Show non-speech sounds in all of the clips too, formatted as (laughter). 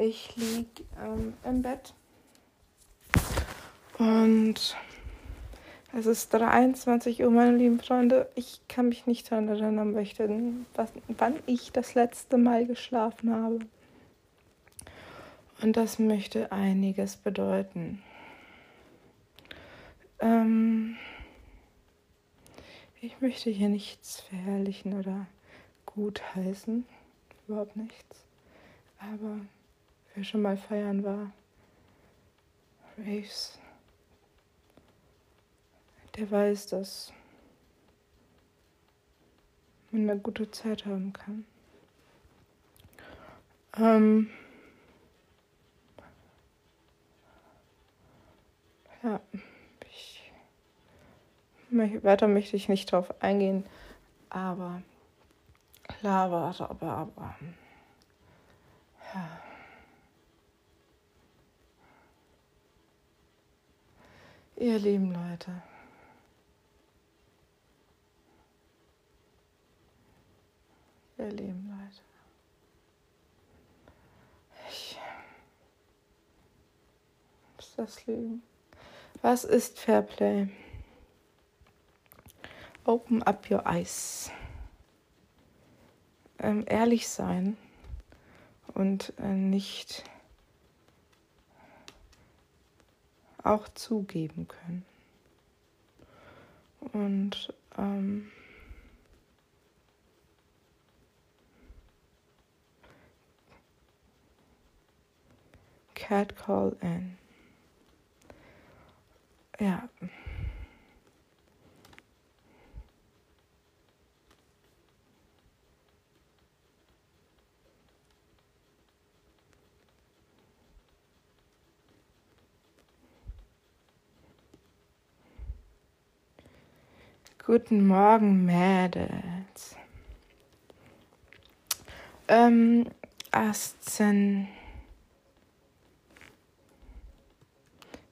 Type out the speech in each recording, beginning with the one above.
Ich liege ähm, im Bett und es ist 23 Uhr, meine lieben Freunde. Ich kann mich nicht daran erinnern, was, wann ich das letzte Mal geschlafen habe. Und das möchte einiges bedeuten. Ähm, ich möchte hier nichts verherrlichen oder gutheißen. Überhaupt nichts. Aber wer schon mal feiern war, Raves, der weiß, dass man eine gute Zeit haben kann. Ähm, ja, ich, weiter möchte ich nicht drauf eingehen, aber klar war, aber, aber, ja. Ihr lieben Leute. Ihr lieben Leute. Ich muss das lügen. Was ist Fairplay? Open up your eyes. Ähm, ehrlich sein und äh, nicht auch zugeben können. Und ähm, Cat Call in. Ja. Guten Morgen, Mädels. Ähm, 18.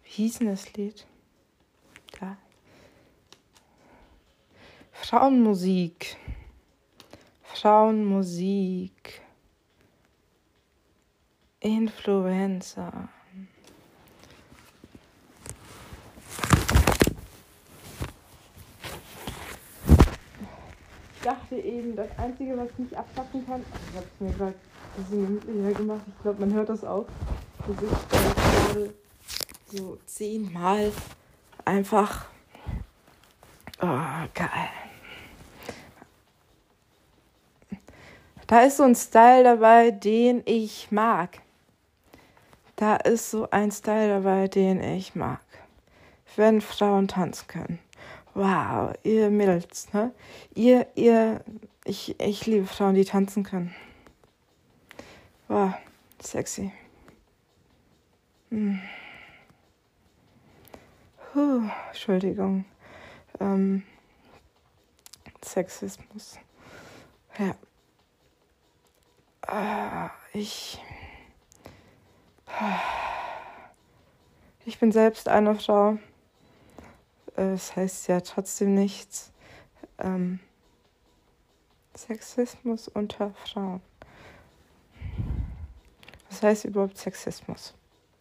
Wie hieß denn das Lied? Da. Frauenmusik. Frauenmusik. Influencer. Dachte eben, das Einzige, was mich abpacken kann, also ich habe es mir gerade ein bisschen gemütlicher gemacht, ich glaube, man hört das auch, dass ich gerade so zehnmal einfach, oh, geil. Da ist so ein Style dabei, den ich mag. Da ist so ein Style dabei, den ich mag. Wenn Frauen tanzen können wow, ihr Mädels, ne? Ihr, ihr, ich, ich liebe Frauen, die tanzen können. Wow, sexy. Hm. Puh, Entschuldigung. Ähm, Sexismus. Ja. Ah, ich. Ich bin selbst eine Frau es das heißt ja trotzdem nichts. Ähm, Sexismus unter Frauen. Was heißt überhaupt Sexismus?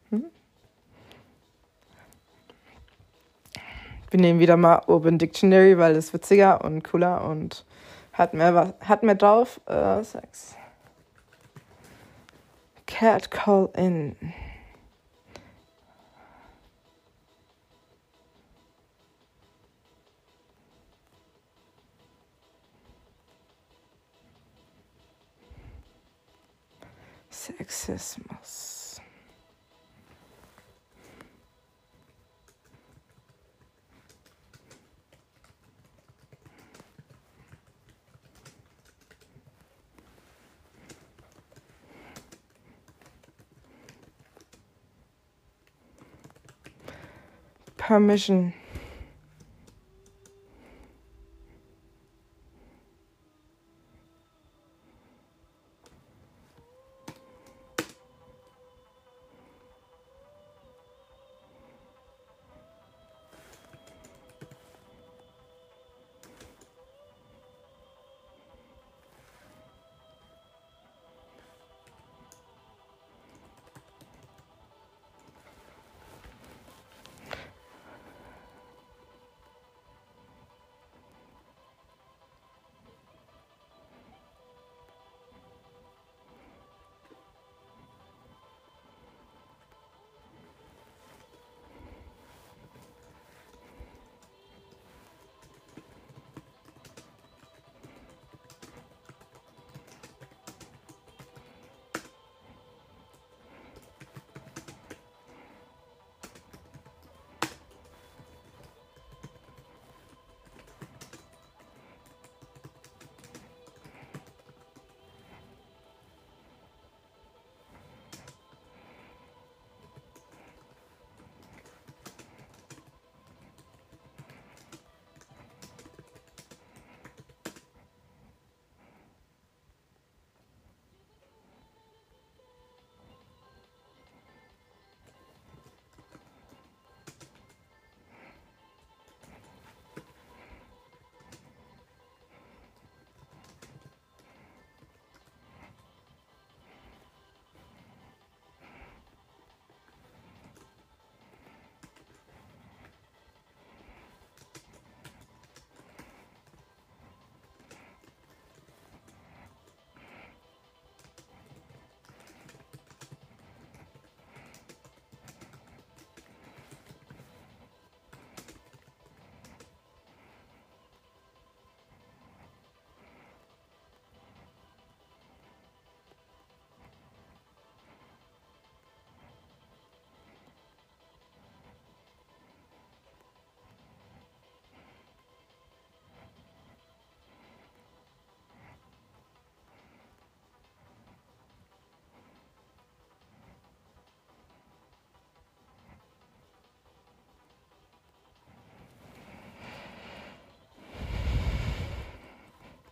Hm? Wir nehmen wieder mal Urban Dictionary, weil es witziger und cooler und hat mehr, hat mehr drauf. Äh, Sex. Cat Call In. Sexismus. Permission.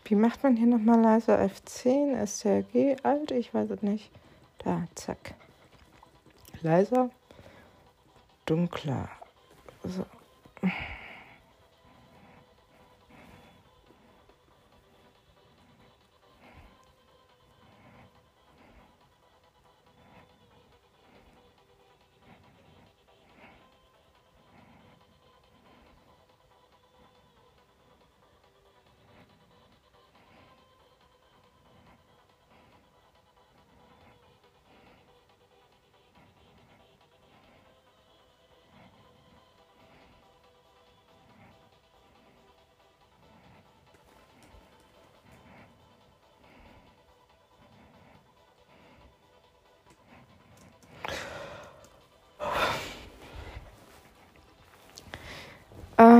Wie macht man hier nochmal leiser? F10, STRG, alt, ich weiß es nicht. Da, zack. Leiser, dunkler.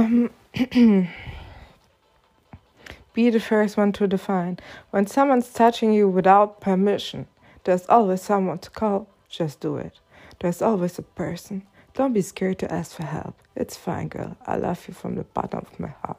Um, (clears throat) be the first one to define. When someone's touching you without permission, there's always someone to call. Just do it. There's always a person. Don't be scared to ask for help. It's fine, girl. I love you from the bottom of my heart.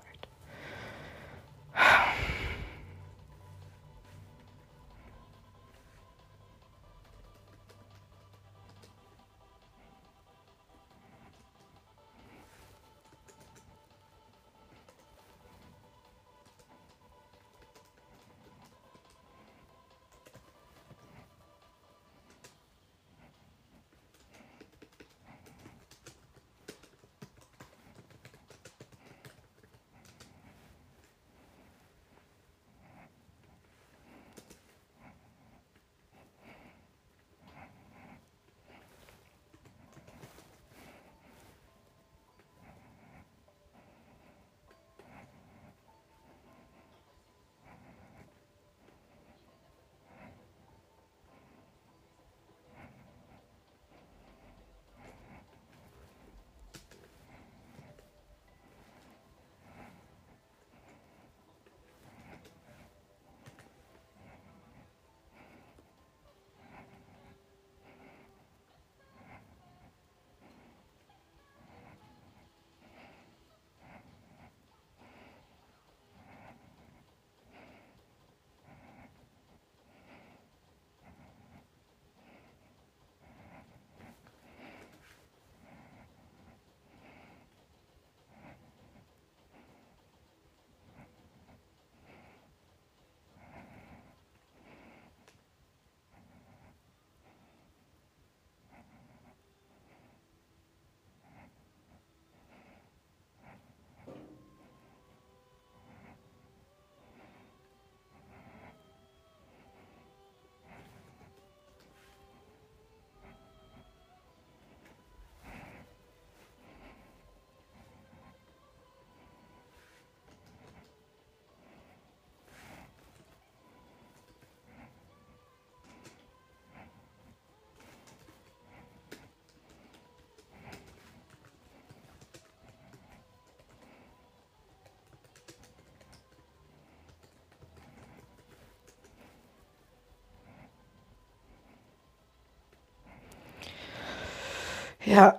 Ja,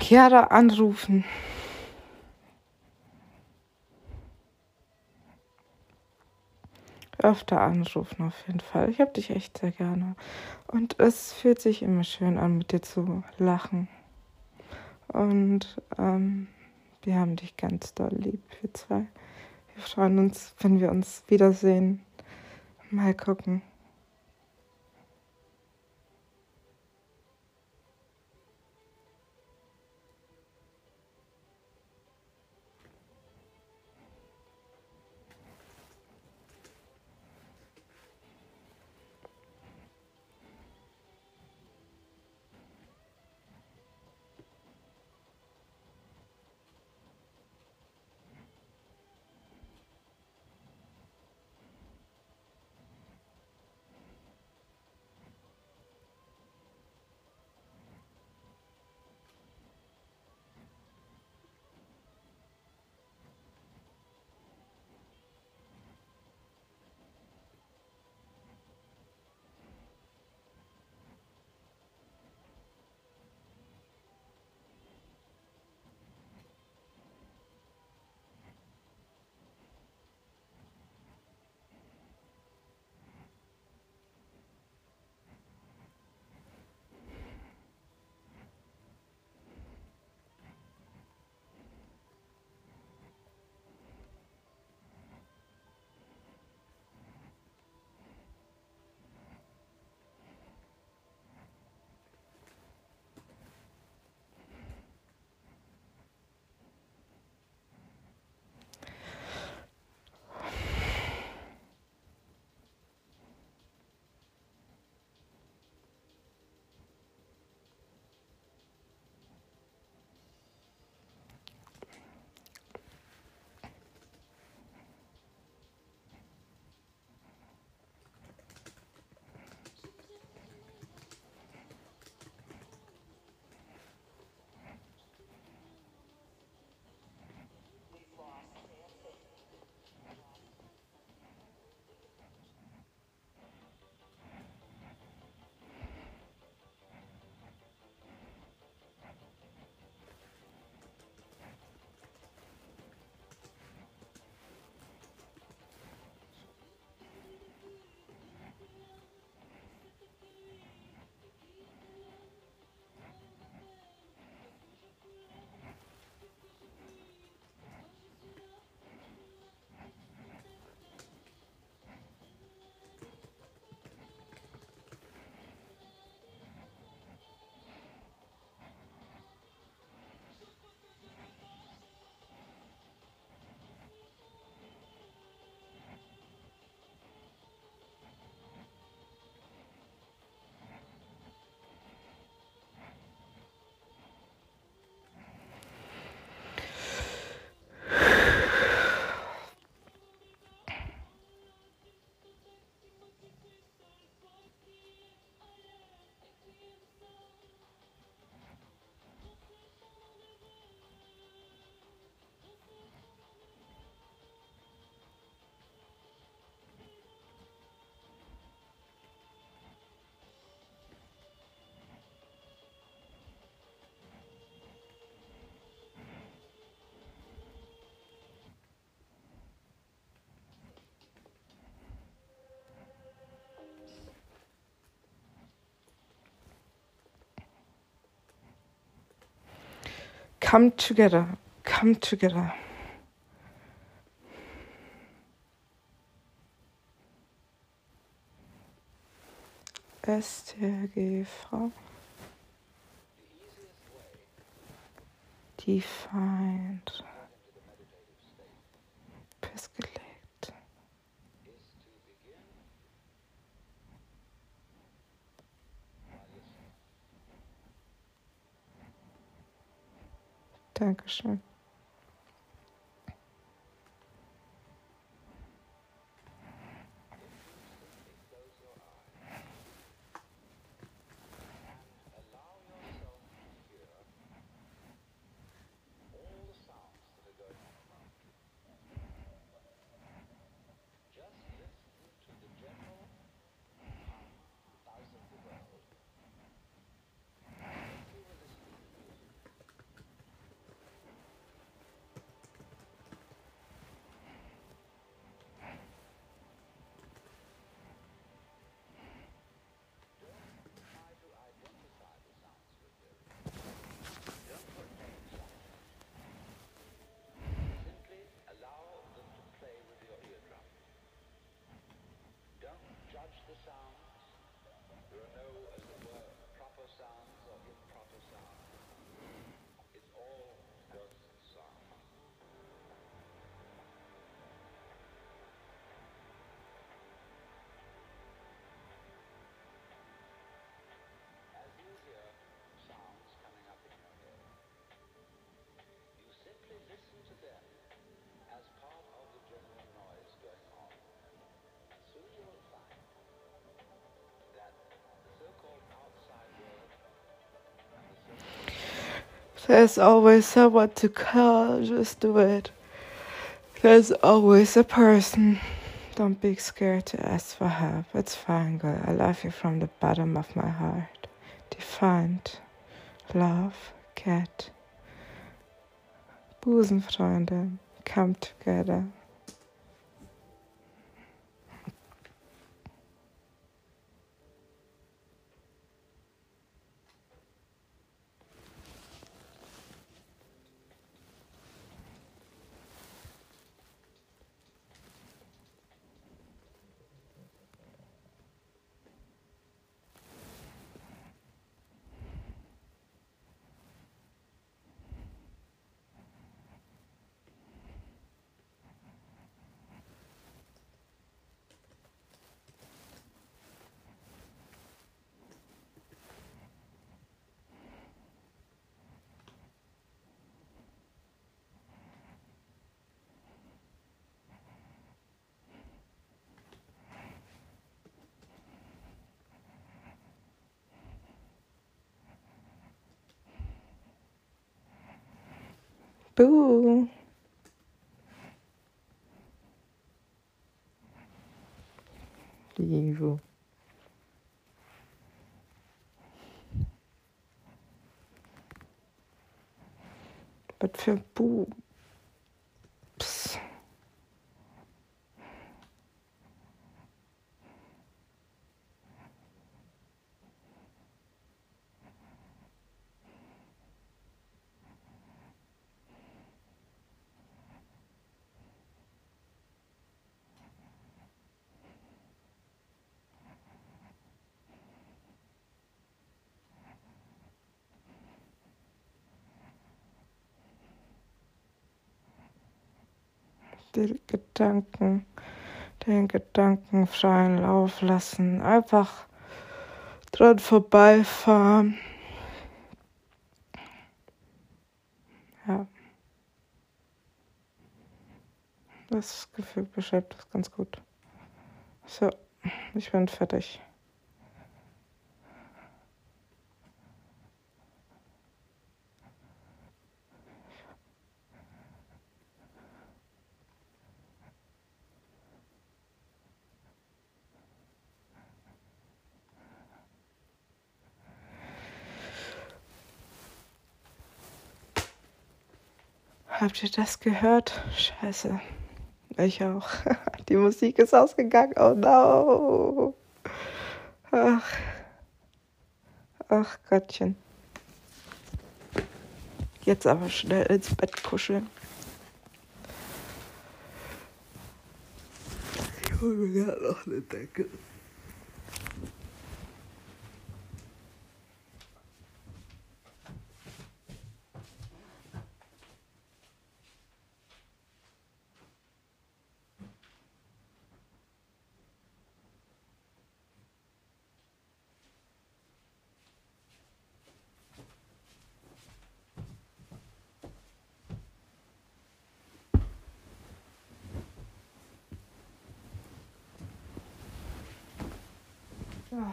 Chiara anrufen. Öfter anrufen auf jeden Fall. Ich habe dich echt sehr gerne. Und es fühlt sich immer schön an, mit dir zu lachen. Und ähm, wir haben dich ganz doll lieb, wir zwei. Wir freuen uns, wenn wir uns wiedersehen. Mal gucken. Come together. Come together. STRGV. Defined. також. There's always someone to call, just do it. There's always a person. Don't be scared to ask for help. It's fine, girl. I love you from the bottom of my heart. Defined. Love, cat. Busenfreundin. Come together. Boo. Liebe. Was für Bu. Psst. Die Gedanken, den Gedanken freien Lauf lassen, einfach dran vorbeifahren. Ja. Das Gefühl beschreibt das ganz gut. So, ich bin fertig. Habt ihr das gehört? Scheiße. Ich auch. (laughs) Die Musik ist ausgegangen. Oh no. Ach. Ach Gottchen. Jetzt aber schnell ins Bett kuscheln. Ich hole mir gerade noch eine Decke.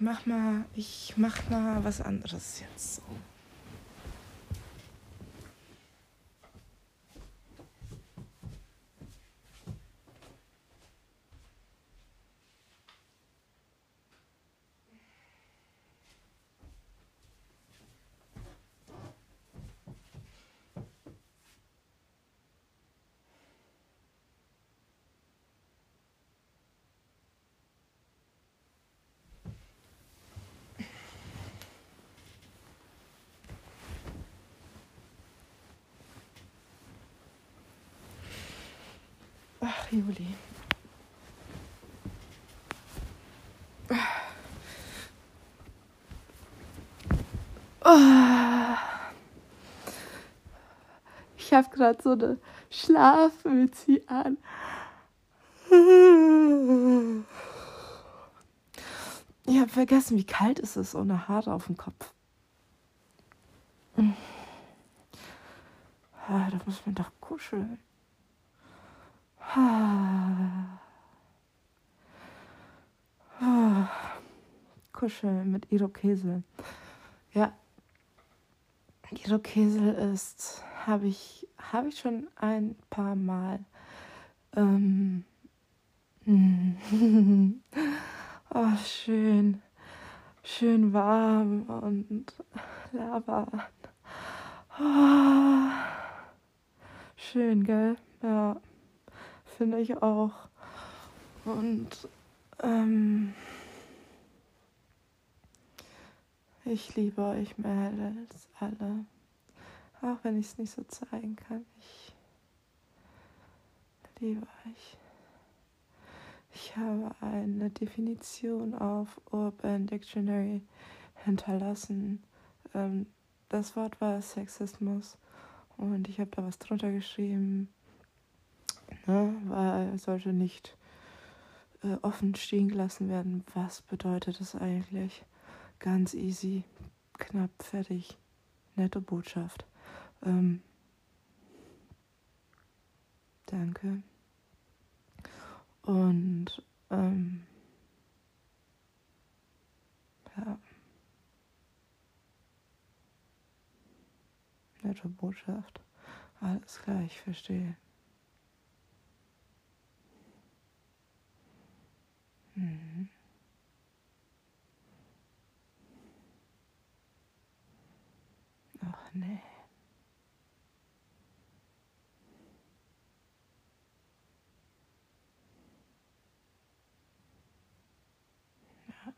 mach mal, ich mach mal was anderes jetzt. Ach, Juli. Ich habe gerade so eine Schlafmütze an. Ich habe vergessen, wie kalt es ist ohne Haare auf dem Kopf. Ah, da muss man doch kuscheln. Kuscheln mit Irokesel. Ja, Irokesel ist, habe ich, habe ich schon ein paar Mal. Ähm, (laughs) oh, schön, schön warm und Lava. Oh, schön, gell? Ja finde ich auch. Und ähm, ich liebe euch mehr als alle. Auch wenn ich es nicht so zeigen kann. Ich liebe euch. Ich habe eine Definition auf Urban Dictionary hinterlassen. Ähm, das Wort war Sexismus und ich habe da was drunter geschrieben ne? weil sollte nicht äh, offen stehen gelassen werden. Was bedeutet das eigentlich? Ganz easy, knapp, fertig. Nette Botschaft. Ähm, danke. Und ähm, ja. Nette Botschaft. Alles klar, ich verstehe. Mhm. Ach nee. Ja.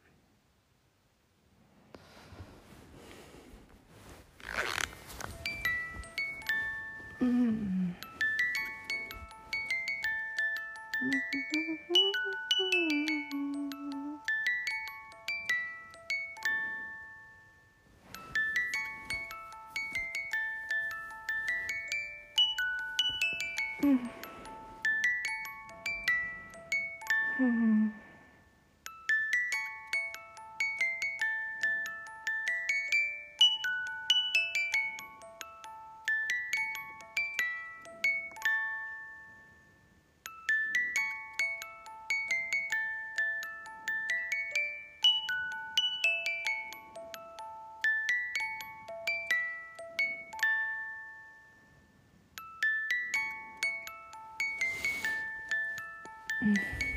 Mhm.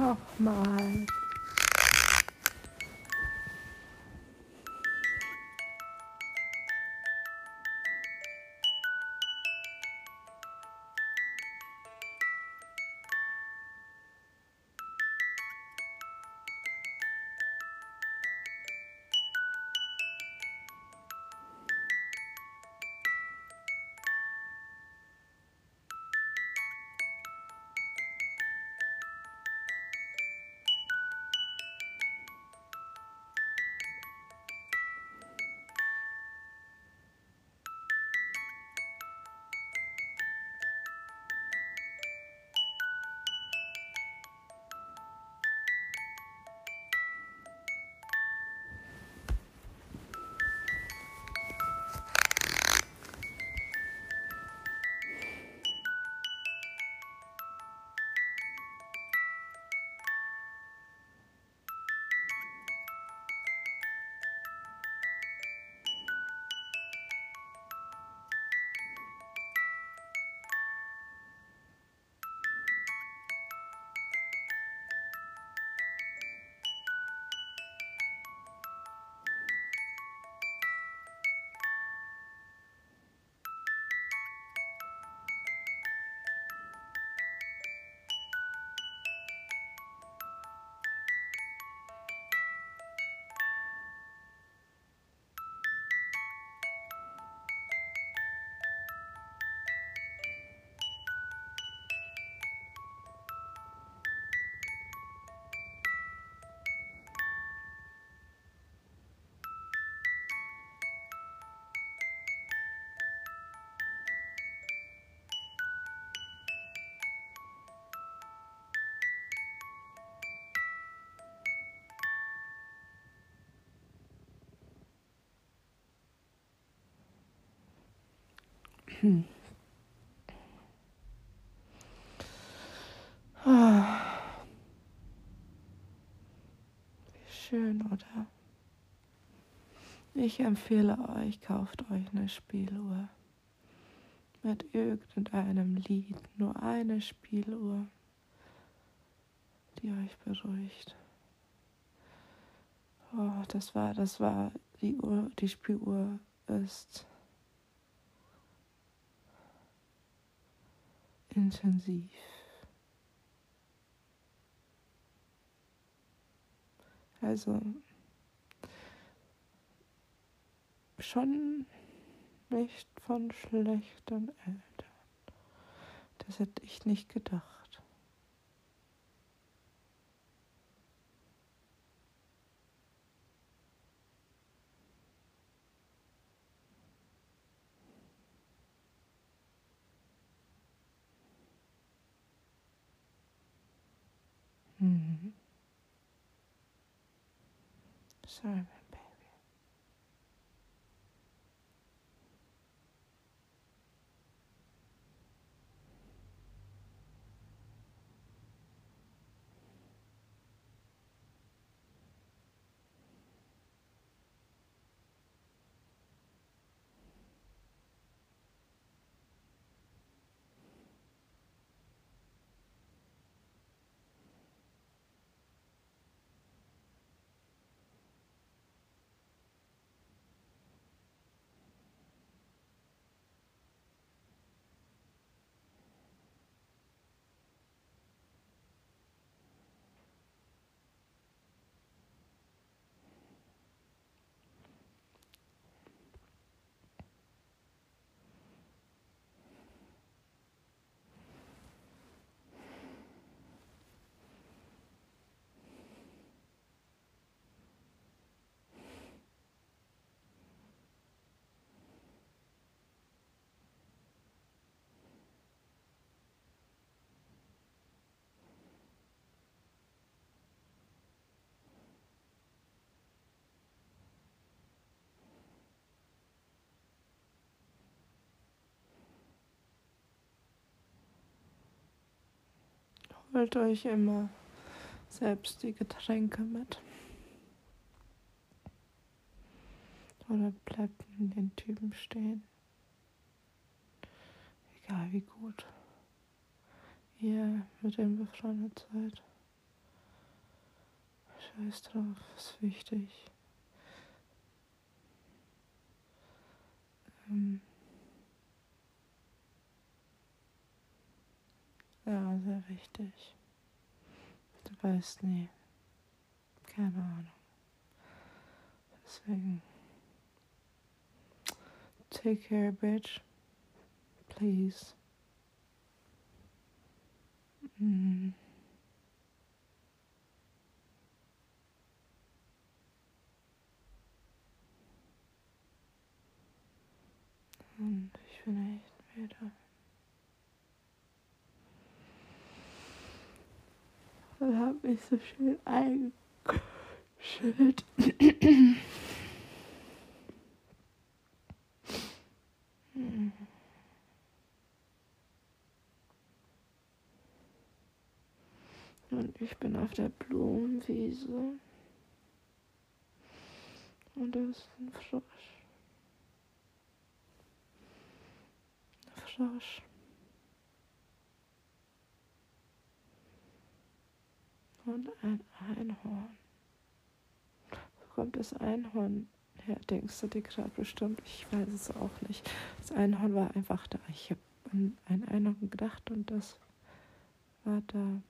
Nochmal. Wie schön, oder? Ich empfehle euch, kauft euch eine Spieluhr mit irgendeinem Lied, nur eine Spieluhr, die euch beruhigt. Oh, das war, das war die Uhr, die Spieluhr ist intensiv. Also schon nicht von schlechten Eltern. Das hätte ich nicht gedacht. Sorry. Holt euch immer selbst die Getränke mit. Oder bleibt in den Typen stehen. Egal wie gut ihr mit dem befreundet seid. Scheiß drauf, ist wichtig. Ähm Ja, sehr wichtig. Du weißt nie. Keine Ahnung. Deswegen. Take care, bitch. Please. Mm. Und ich bin echt müde. Und habe mich so schön eingeschüttet. Und ich bin auf der Blumenwiese. Und da ist ein Frosch. Frosch. Und ein Einhorn. Wo kommt das Einhorn her, denkst du dir gerade bestimmt? Ich weiß es auch nicht. Das Einhorn war einfach da. Ich habe an ein Einhorn gedacht und das war da. Ein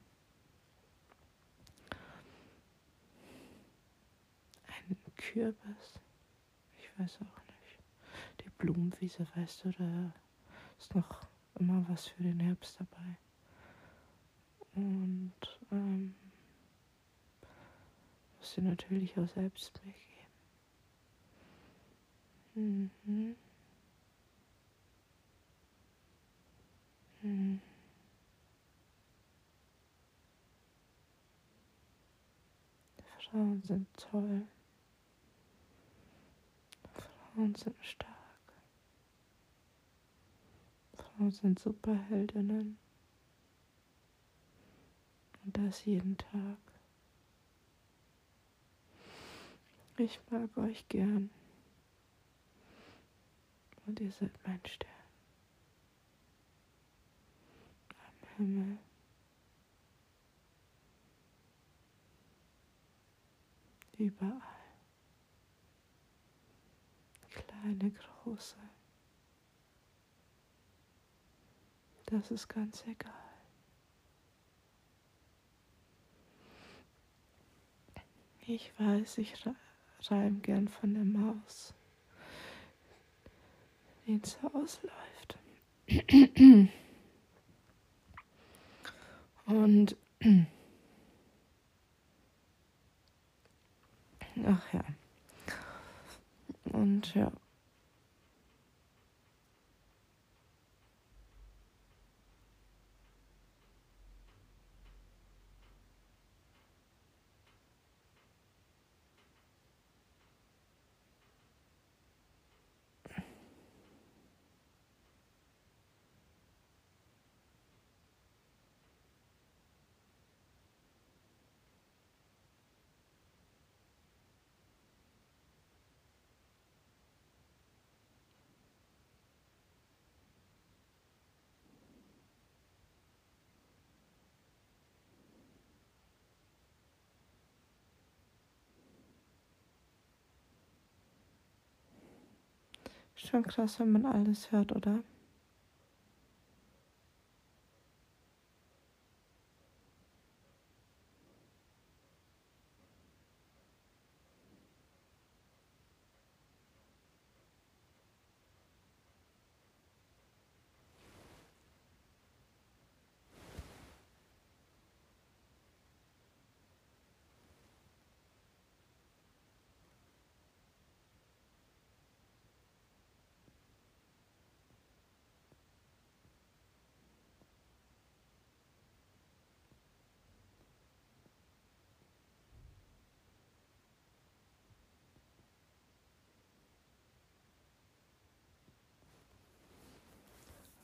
Kürbis. Ich weiß auch nicht. Die Blumenwiese, weißt du, da ist noch immer was für den Herbst dabei. Und ähm, musst du natürlich auch selbst weggehen. Mhm. Mhm. Frauen sind toll. Frauen sind stark. Frauen sind Superheldinnen. Und das jeden Tag. Ich mag euch gern. Und ihr seid mein Stern. Am Himmel. Überall. Kleine, große. Das ist ganz egal. Ich weiß, ich Reim gern von der Maus, die ins Haus läuft. Und ach ja. Und ja. Schon krass, wenn man alles hört, oder?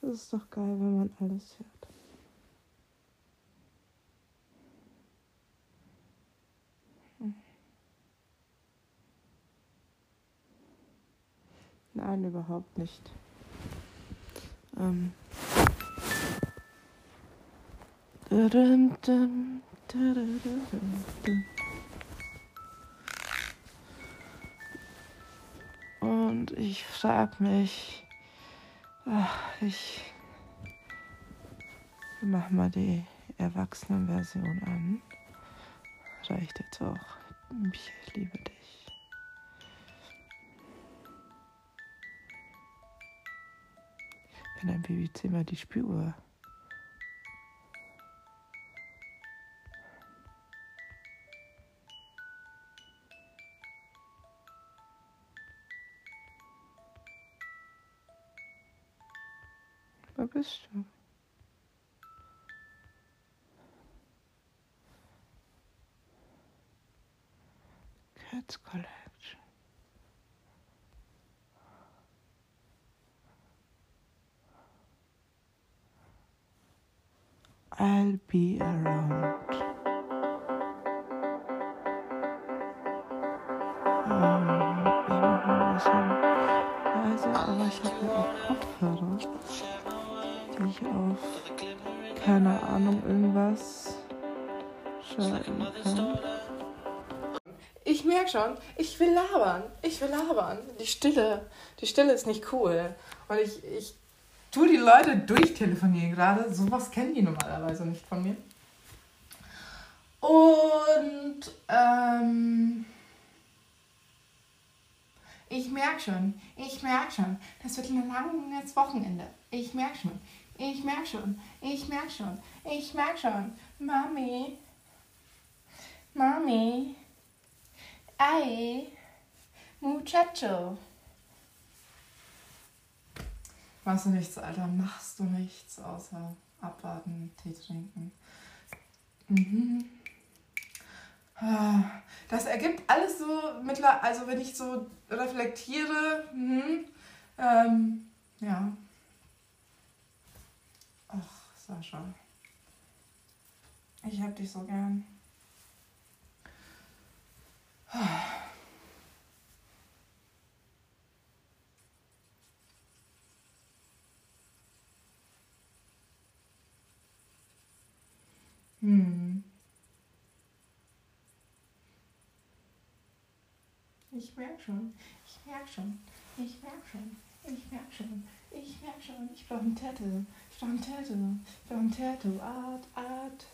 Das ist doch geil, wenn man alles hört. Hm. Nein, überhaupt nicht. Ähm. Und ich frag mich, Ich mach mal die Erwachsenenversion an. Reicht jetzt auch. Ich liebe dich. Wenn ein Babyzimmer die Spüruhr. Bist du? Cats Collection. I'll be around. Ein bisschen leise, aber ich habe auch Kopfhörer die ich auf, keine Ahnung, irgendwas schalten kann. Ich merke schon, ich will labern. Ich will labern. Die Stille, die Stille ist nicht cool. Und ich, ich tue die Leute durchtelefonieren gerade. Sowas kennen die normalerweise nicht von mir. Und ähm, ich merke schon, ich merke schon, das wird ein langes Wochenende. Ich merke schon, ich merke schon, ich merke schon, ich merke schon. Mami, Mami, ay, muchacho. Machst du nichts, Alter, machst du nichts außer abwarten, Tee trinken. Mhm. Das ergibt alles so mittlerweile, also wenn ich so reflektiere, mhm, ähm, ja, Sascha. Ich hab dich so gern. Hm. Ich merke schon, ich merke schon, ich merke schon, ich merke schon, ich merke schon, ich brauche ein Tattoo. From tattoo, from tattoo, art, art,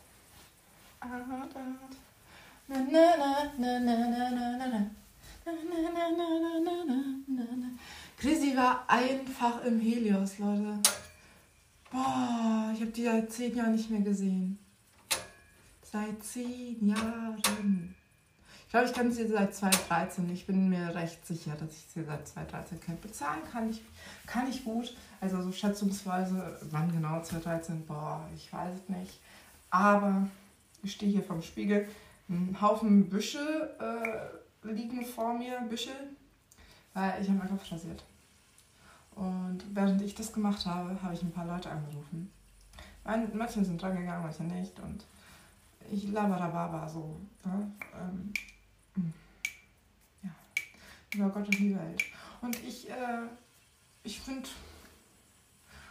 art, art. Na na na na na na na na na. Chrissy war einfach im Helios, Leute. Boah, ich habe die seit zehn Jahren nicht mehr gesehen. Seit zehn Jahren. Ich glaube, ich kann sie seit 2013. Ich bin mir recht sicher, dass ich sie seit 2013 kenne. Bezahlen kann ich, kann ich gut. Also so schätzungsweise, wann genau 2013, boah, ich weiß es nicht. Aber ich stehe hier vom Spiegel, ein Haufen Büsche äh, liegen vor mir, Büsche, weil ich habe meinen Kopf rasiert. Und während ich das gemacht habe, habe ich ein paar Leute angerufen. Manche sind dran gegangen, manche nicht. Und ich laberababa so. Ne? Ähm, hm. ja. Über Gott und die Welt. Und ich, äh, ich finde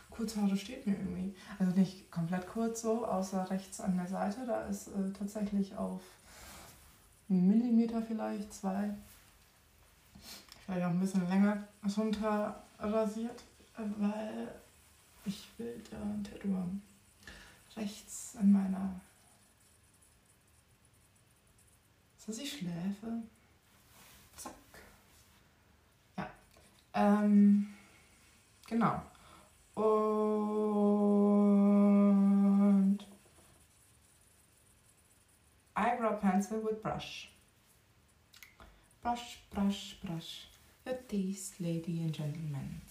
Kurzhaare steht mir irgendwie. Also nicht komplett kurz so, außer rechts an der Seite. Da ist äh, tatsächlich auf einen Millimeter vielleicht, zwei. Ich vielleicht auch ein bisschen länger runter rasiert, weil ich will da ein Tattoo haben. Rechts an meiner. Ist das die Schläfe? Zack. Ja. Ähm, genau. Und eyebrow pencil with brush. Brush, brush, brush. Your taste, lady and gentlemen.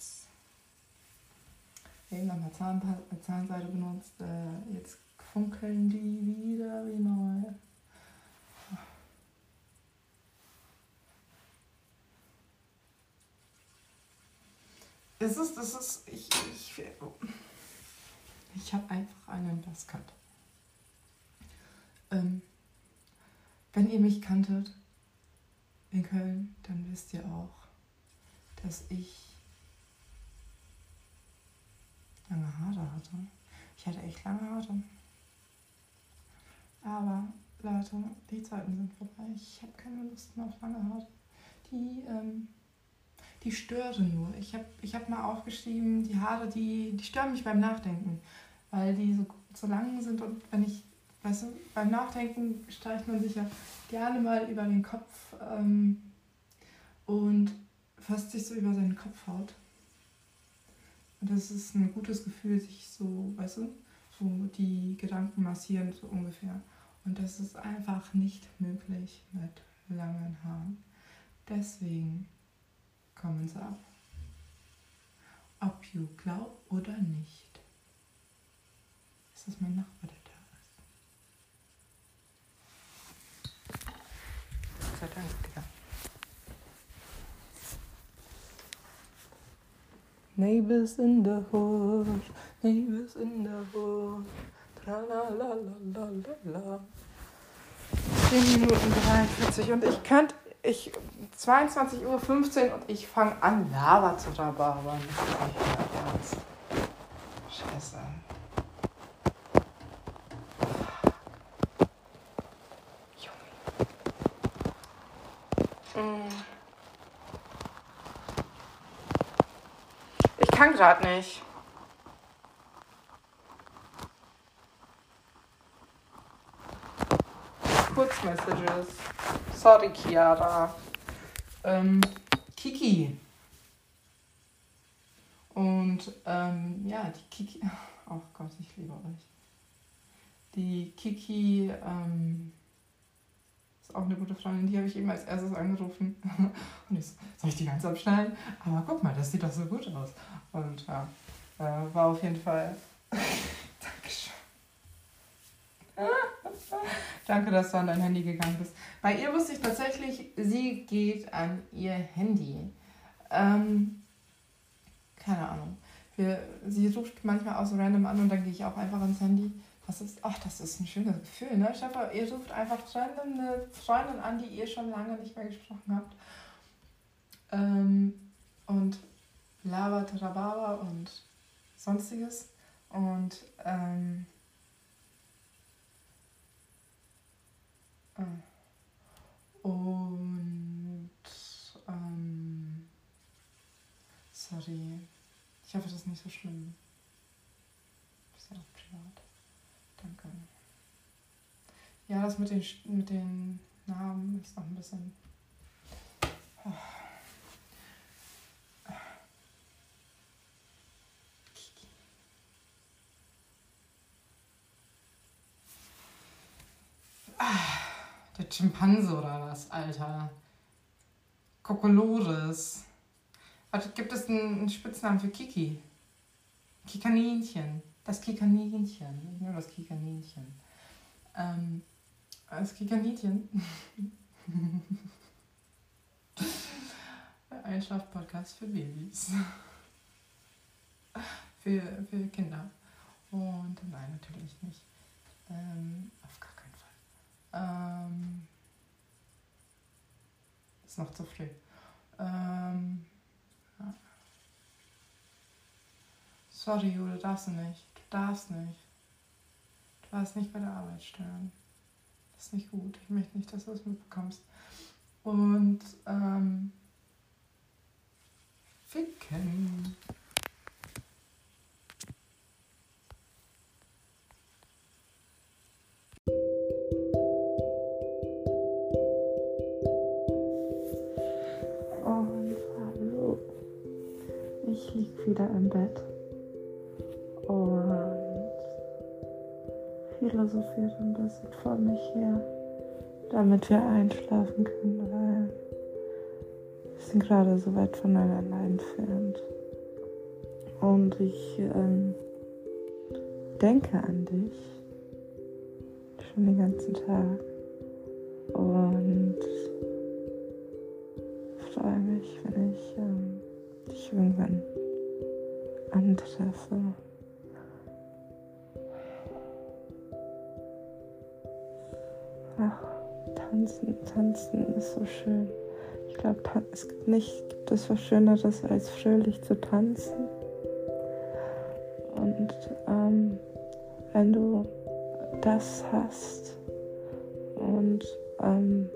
Eben nochmal Zahnseide benutzt. Äh, jetzt funkeln die wieder wie neu. Es ist, es ist, ich, ich, ich habe einfach einen Buzzcut. Ähm, wenn ihr mich kanntet in Köln, dann wisst ihr auch, dass ich lange Haare hatte. Ich hatte echt lange Haare. Aber Leute, die Zeiten sind vorbei. Ich habe keine Lust mehr auf lange Haare. Die, ähm, die stören nur. Ich habe ich hab mal aufgeschrieben, die Haare, die, die stören mich beim Nachdenken. Weil die so, so lang sind und wenn ich, weißt du, beim Nachdenken streicht man sich ja gerne mal über den Kopf ähm, und fasst sich so über seinen Kopfhaut. Und das ist ein gutes Gefühl, sich so, weißt du, so die Gedanken massieren, so ungefähr. Und das ist einfach nicht möglich mit langen Haaren. Deswegen kommen sie ab. Ob du glaubst oder nicht. Ist das mein Nachbar, der da ist? Gott sei Dank, Digga. Neighbors in the hood, neighbors in the hood. Tralalalala. 10 Minuten 43 und ich könnte, ich, 22.15 Uhr und ich fange an, Lava zu rababern. Scheiße. Junge. Mm. kann gerade nicht. Kurzmessages. Sorry, Chiara. Ähm, Kiki. Und ähm, ja, die Kiki. (laughs) Oh Gott, ich liebe euch. Die Kiki ähm, ist auch eine gute Freundin, die habe ich eben als erstes angerufen. (laughs) Und ich so, soll ich die ganz abschneiden? Aber guck mal, das sieht doch so gut aus. Und ja, äh, war auf jeden Fall. (laughs) (laughs) Danke, dass du an dein Handy gegangen bist. Bei ihr wusste ich tatsächlich, sie geht an ihr Handy. Ähm, keine Ahnung. Wir, sie ruft manchmal aus random an und dann gehe ich auch einfach ans Handy. Das ist, ach, das ist ein schönes Gefühl, ne? Stefan, ihr ruft einfach random eine Freundin an, die ihr schon lange nicht mehr gesprochen habt. Ähm, und labert Rhabarber und sonstiges. Und ähm, und ähm, sorry. Ich hoffe, das ist nicht so schlimm. Das ist ja auch privat. Danke. Ja, das mit den, mit den Namen ist noch ein bisschen. Oh. Der Schimpanse oder was, Alter? Kokolores. Warte, gibt es einen, Spitznamen für Kiki? Kikaninchen. Das Kikaninchen. Nur das Kikaninchen. Ähm, das Kikaninchen. (laughs) Einschlaf-Podcast für Babys. (laughs) für, für Kinder. Und nein, natürlich nicht. Ähm, auf gar keinen Fall. Ähm, ist noch zu früh. Ähm, ja. Sorry, Jule, darfst du nicht. Du darfst nicht. Du darfst nicht bei der Arbeit stören. Das ist nicht gut. Ich möchte nicht, dass du es mitbekommst. Und ähm, ficken. Wieder im Bett und philosophiert ein bisschen vor mich her, damit wir einschlafen können, weil wir sind gerade so weit voneinander entfernt. Und ich ähm, denke an dich schon den ganzen Tag und freue mich, wenn ich ähm, dich irgendwann antreffe. Ach, tanzen, tanzen ist so schön. Ich glaube, es gibt nicht gibt es was Schöneres, als fröhlich zu tanzen. Und ähm, wenn du das hast und ähm,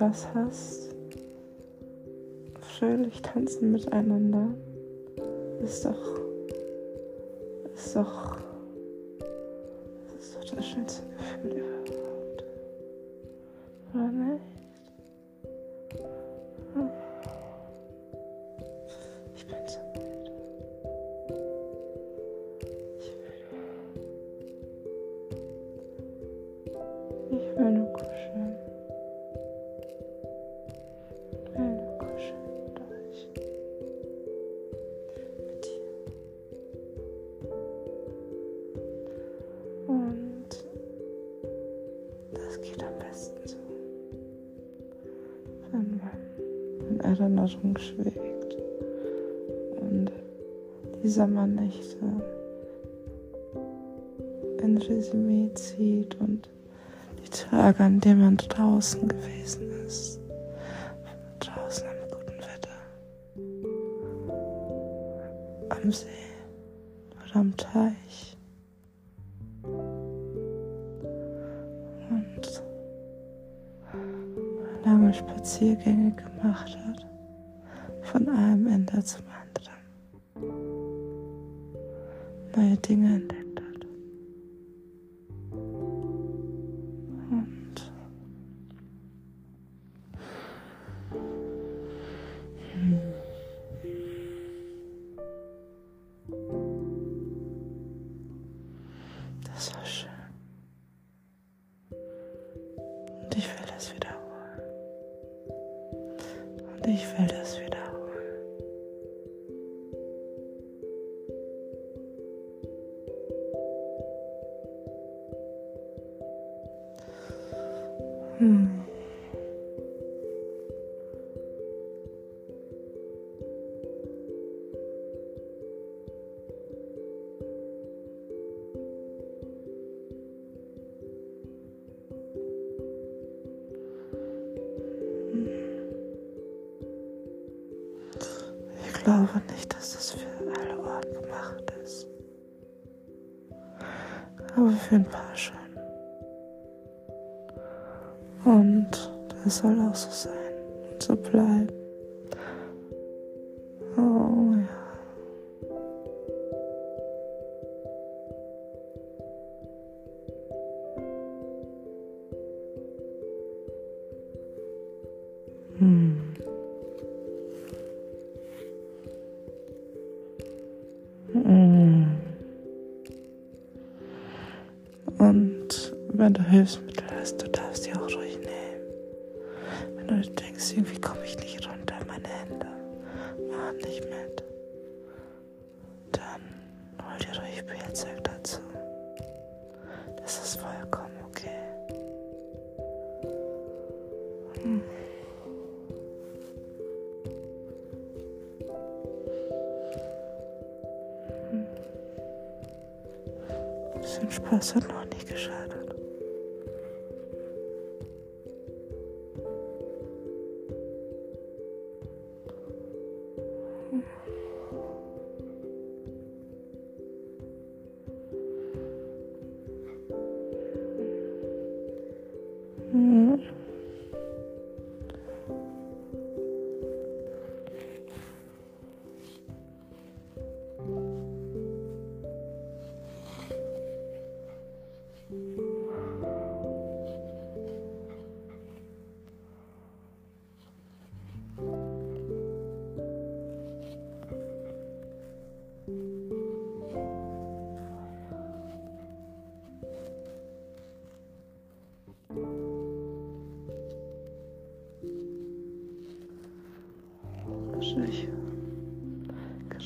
das hast, fröhlich tanzen miteinander, ist doch, ist doch, die Sommernächte glaube nicht, dass das für alle Ohren gemacht ist. Aber für ein paar schon. Und das soll auch so sein Hilfsmittel hast,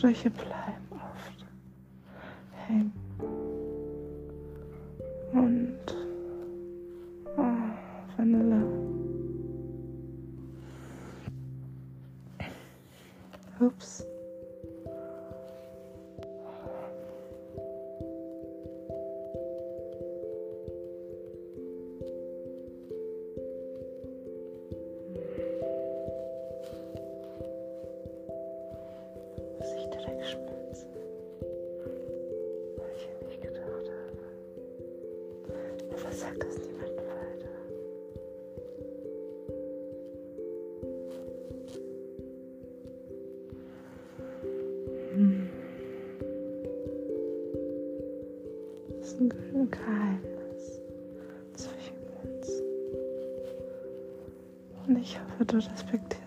Gerüche bleiben ein Geheimnis zwischen uns. Und ich hoffe, du respektierst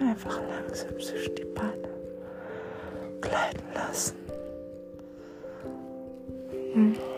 einfach langsam zwischen die Beine gleiten lassen. Hm.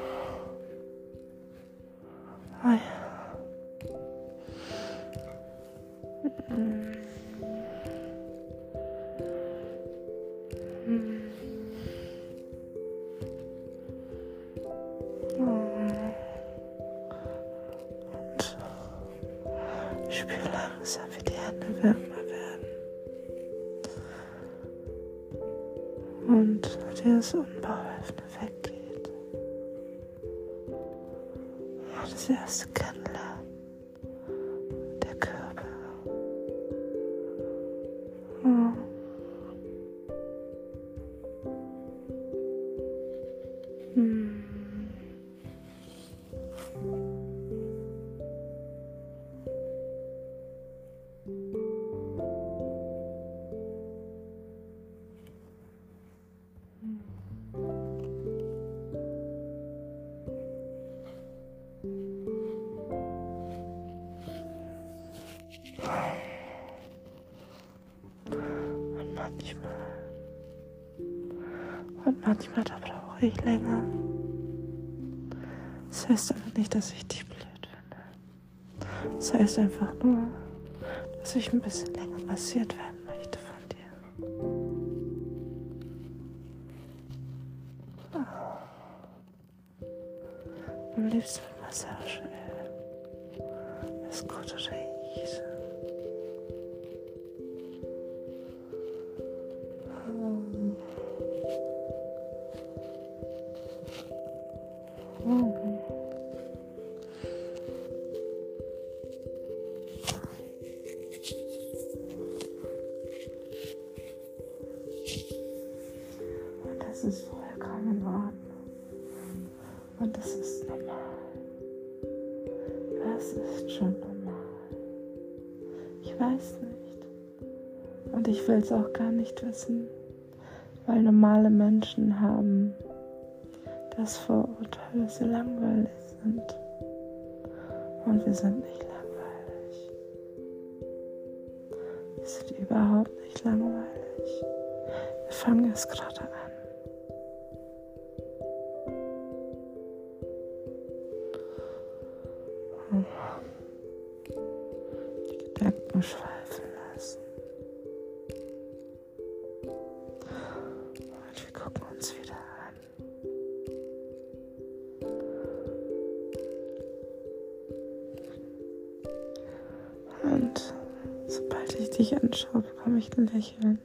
Manchmal, da brauche ich länger. Das heißt aber nicht, dass ich dich blöd finde. Das heißt einfach nur, dass ich ein bisschen länger massiert werden Wir sind nicht langweilig. Wir sind überhaupt nicht langweilig. Wir fangen erst gerade an. Die Gedanken schweifen Wiederhören.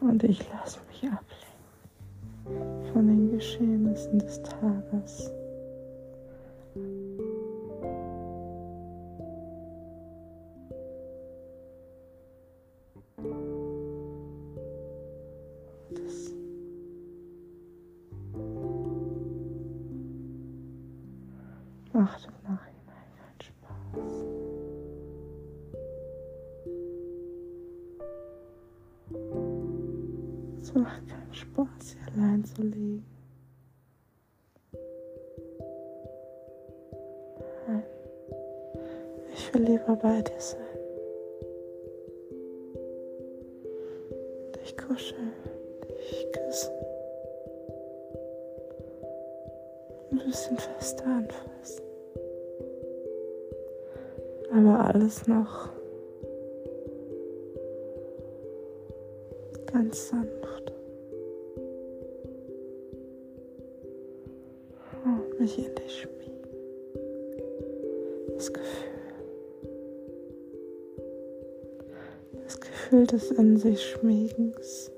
Und ich lasse mich ablenken von den Geschehnissen des Tages. alles noch ganz sanft und mich in dich spielen. Das Gefühl, das Gefühl des in sich Schmiegens.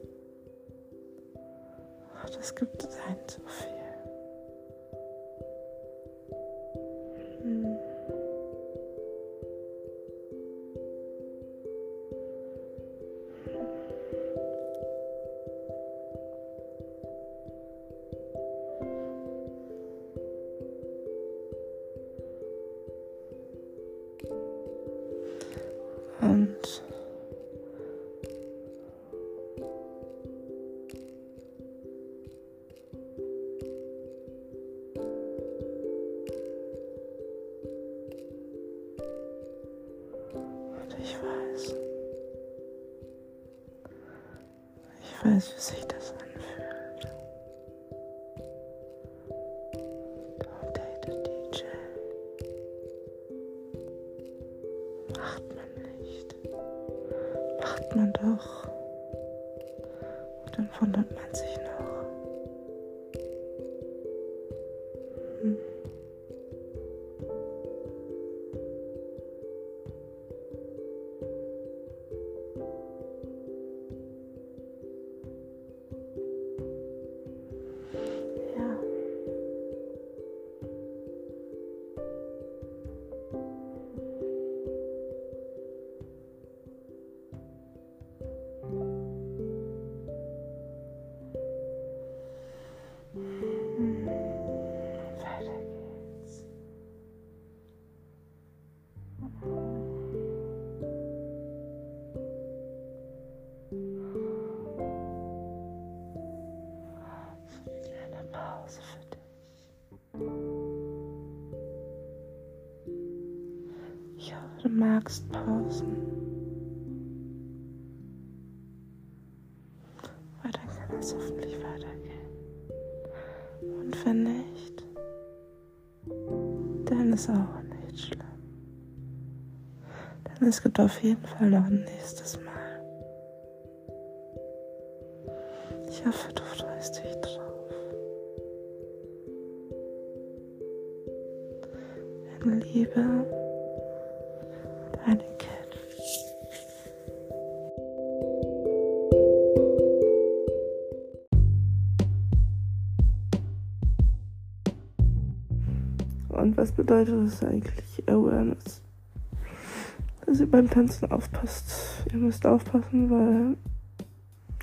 weitergehen. Und wenn nicht, dann ist auch nicht schlimm. Denn es gibt auf jeden Fall noch ein nächstes Mal. Ich hoffe, du und was bedeutet das eigentlich? Awareness. Dass ihr beim Tanzen aufpasst. Ihr müsst aufpassen, weil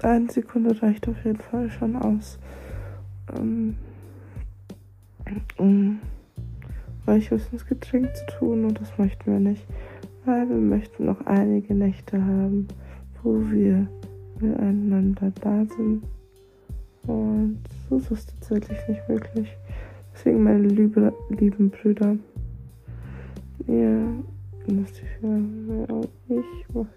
eine Sekunde reicht auf jeden Fall schon aus. Ähm, um weiches ins Getränk zu tun und das möchten wir nicht. Weil wir möchten noch einige Nächte haben, wo wir miteinander da sind. Und so ist es tatsächlich nicht möglich. Deswegen, meine liebe, lieben Brüder, ihr müsst auch ich mache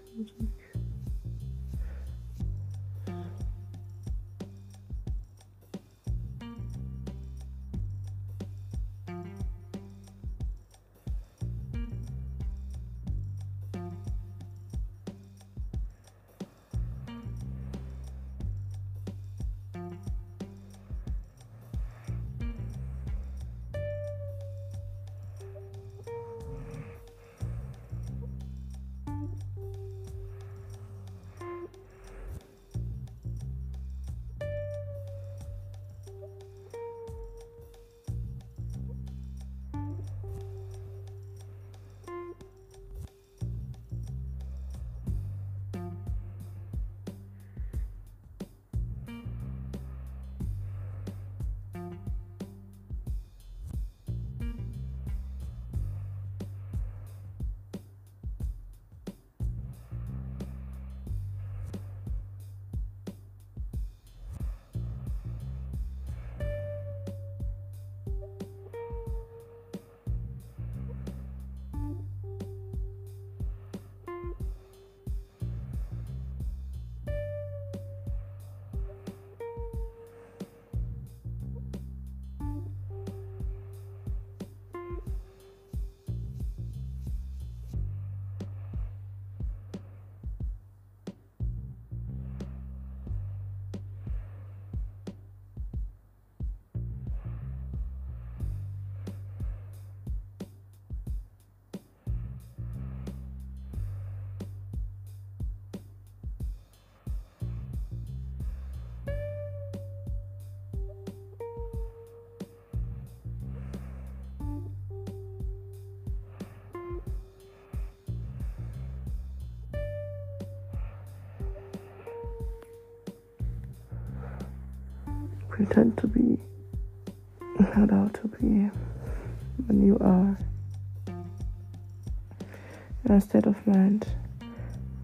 a state of mind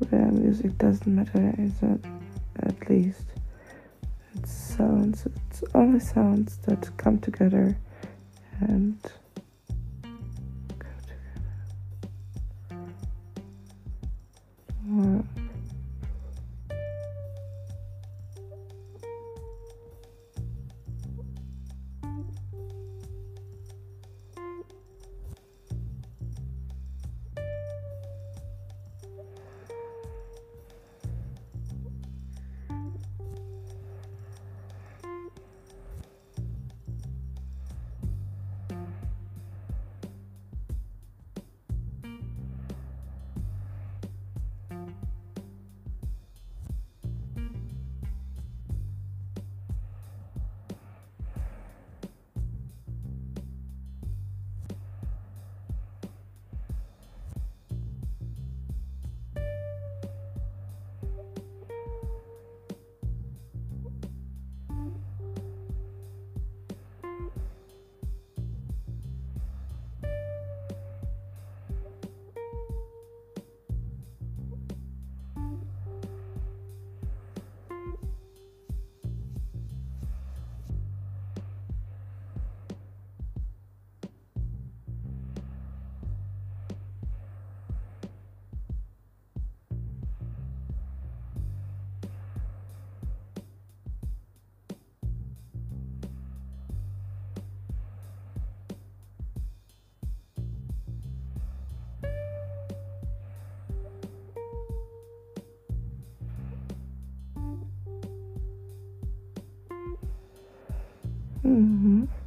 where music doesn't matter is it at least it sounds it's only sounds that come together and Mhm.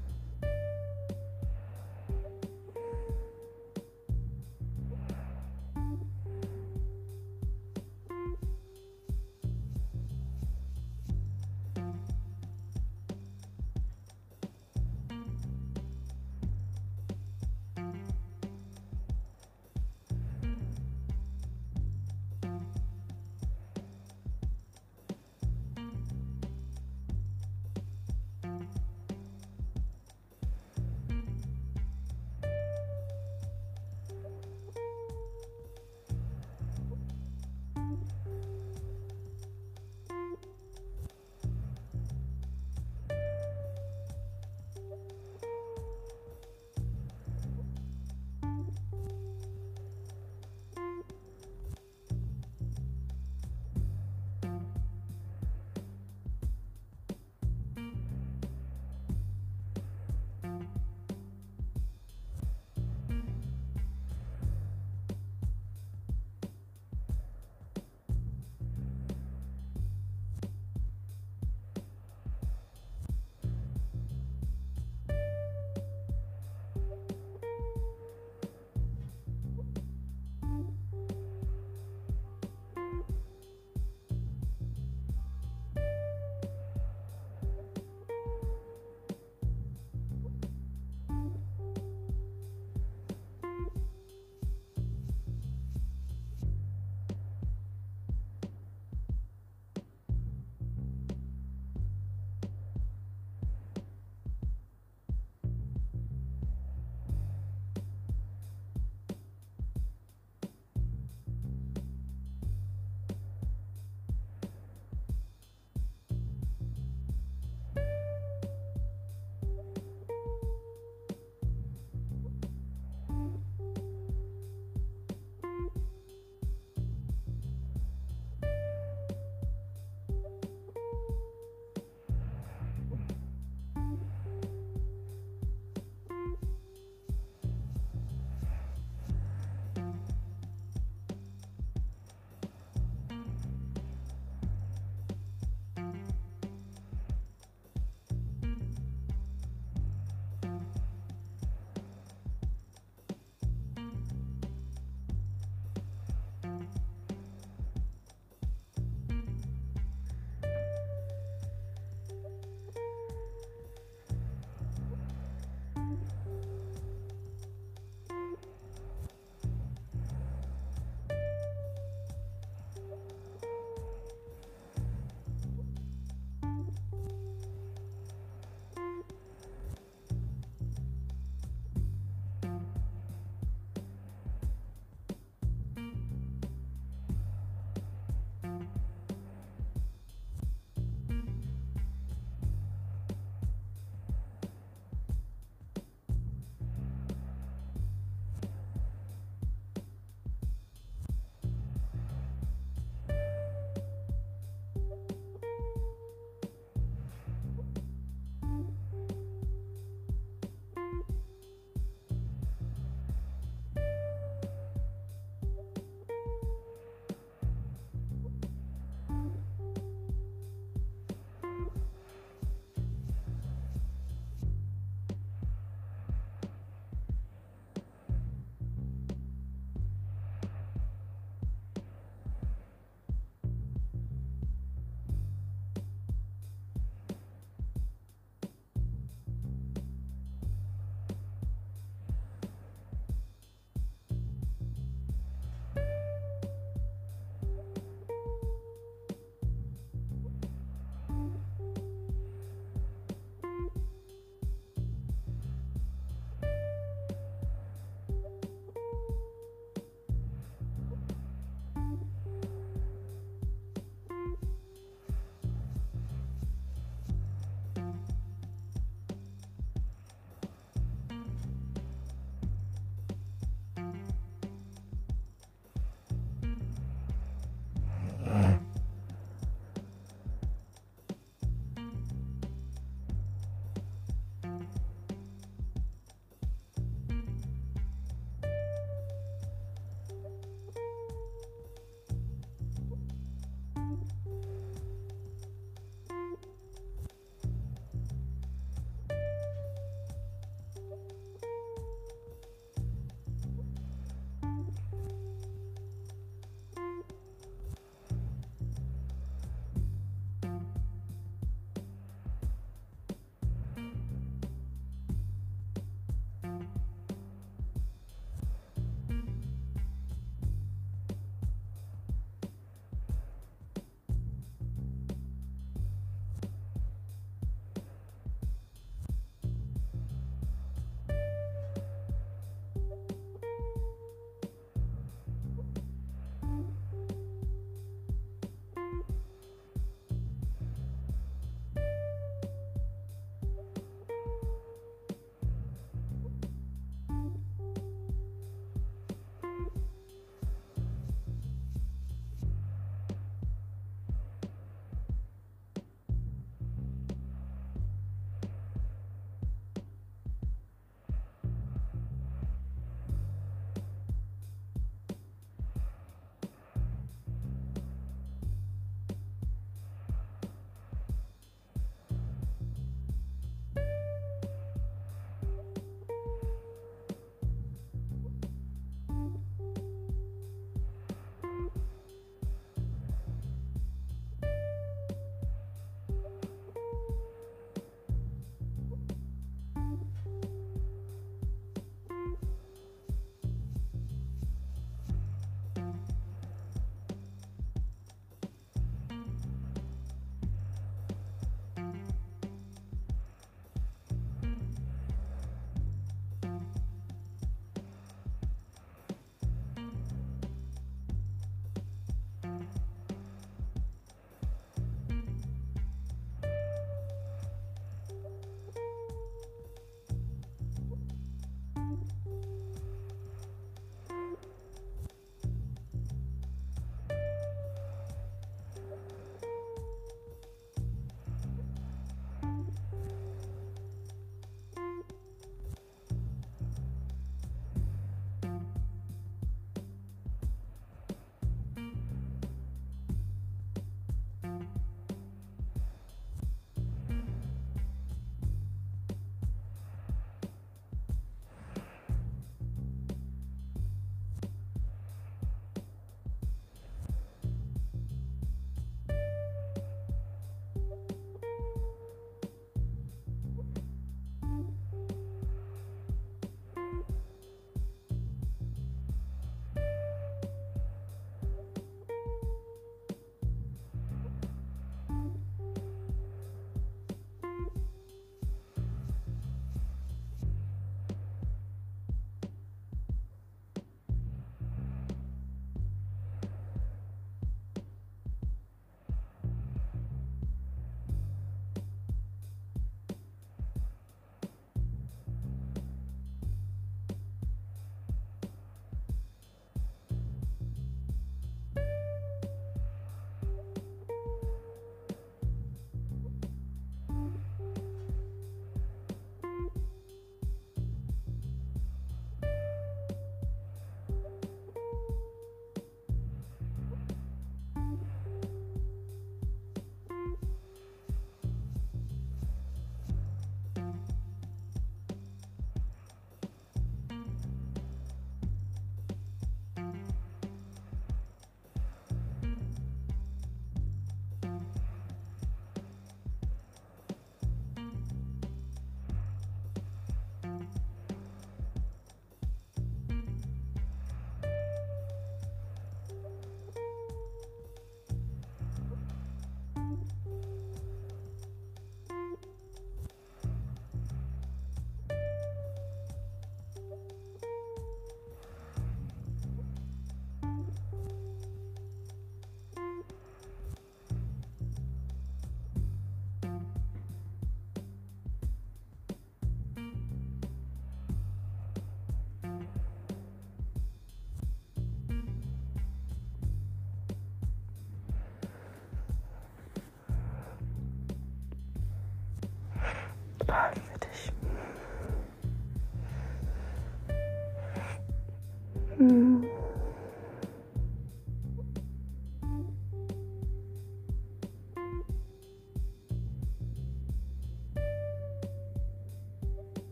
Hm.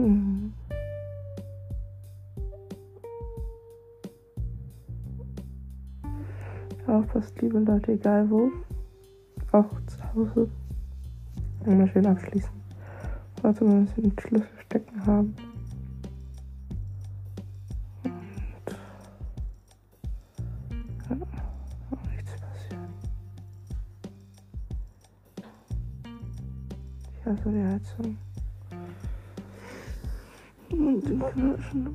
Mhm. Aufpasst, liebe Leute, egal wo. Auch zu Hause. Immer schön abschließen. Sollte man den Schlüssel stecken haben. 嗯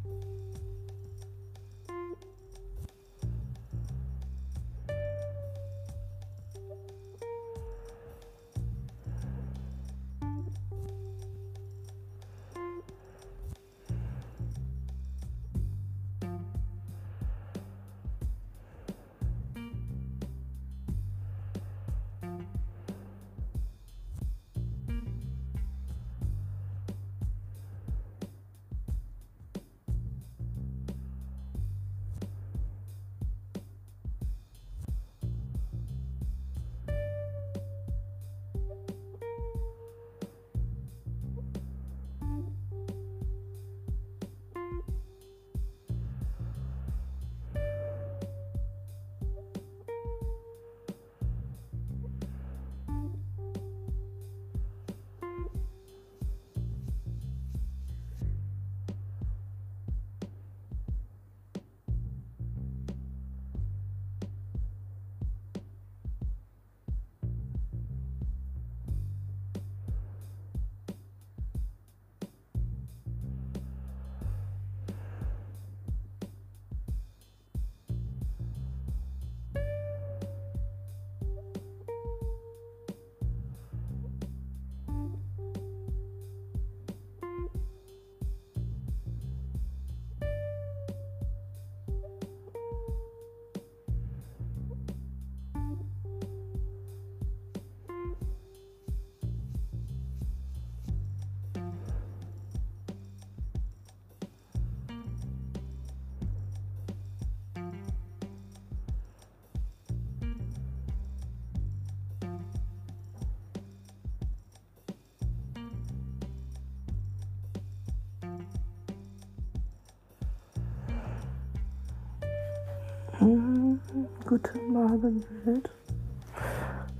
Guten Morgen, Welt.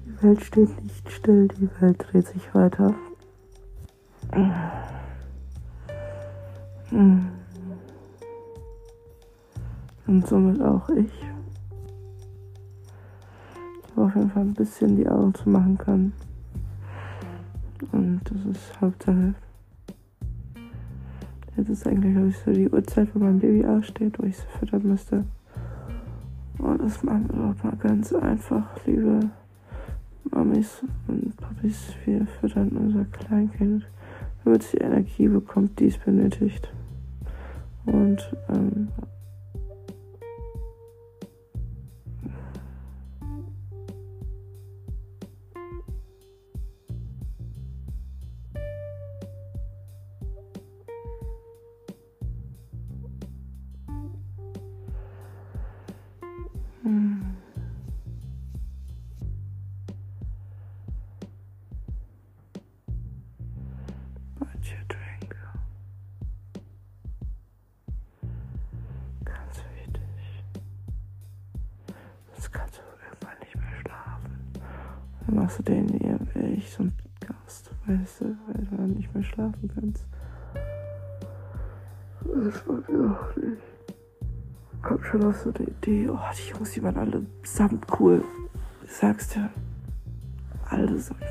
Die Welt steht nicht still, die Welt dreht sich weiter. Hm. Und somit auch ich. Ich habe auf jeden Fall ein bisschen die Augen zu machen kann. Und das ist Hauptsache. Jetzt ist eigentlich, glaube ich, so die Uhrzeit, wo mein Baby aussteht, wo ich sie füttern müsste. Das machen wir auch mal ganz einfach, liebe Mamis und Papis. Wir füttern unser Kleinkind, damit sie Energie bekommt, die es benötigt. Und ähm, die Jungs, die waren alle samt cool. Ich sag's dir. Alle samt.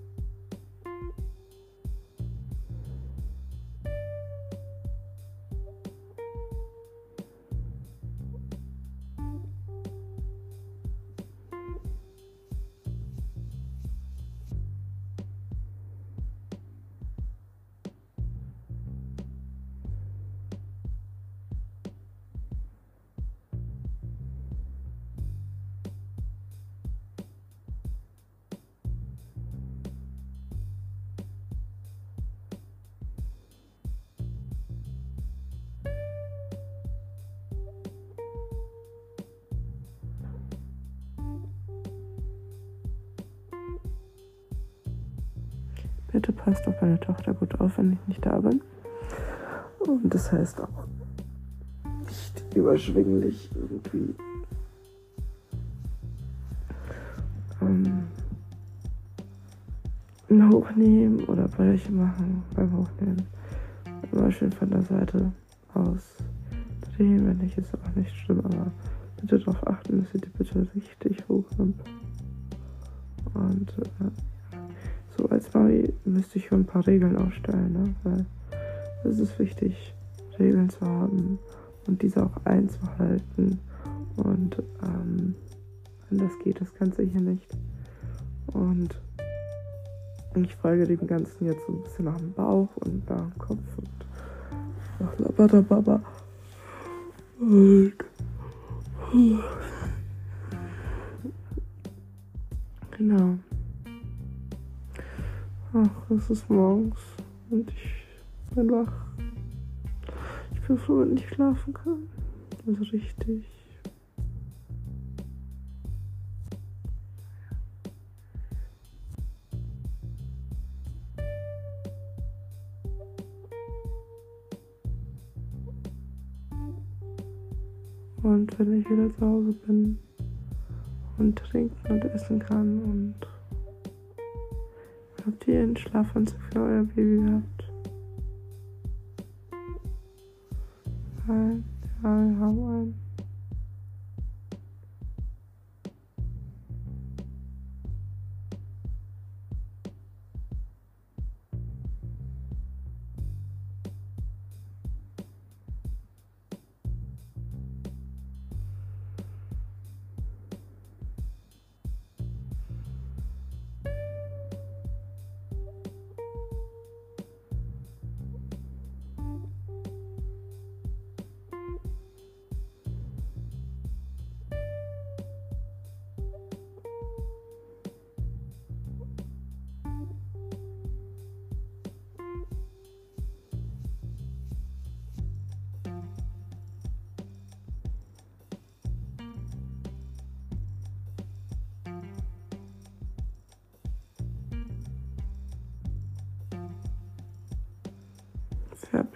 Passt auf meine Tochter gut auf, wenn ich nicht da bin. Und das heißt auch nicht überschwinglich irgendwie ähm, hochnehmen oder Bäuche machen beim Hochnehmen. Immer schön von der Seite aus drehen, wenn ich jetzt auch nicht schlimm, aber bitte darauf achten, dass ihr die bitte richtig hoch nimmt. Und äh, Mami müsste ich schon ein paar Regeln aufstellen, ne? weil es ist wichtig, Regeln zu haben und diese auch einzuhalten. Und ähm, anders geht das Ganze hier nicht. Und ich folge dem Ganzen jetzt so ein bisschen nach dem Bauch und nach dem Kopf und nach Labadababa. Und es morgens und ich bin wach. Ich bin froh, wenn ich schlafen kann. Also richtig. Und wenn ich wieder zu Hause bin und trinken und essen kann und Habt ihr einen Schlafanzug für euer Baby gehabt? Nein, ja, wir haben einen.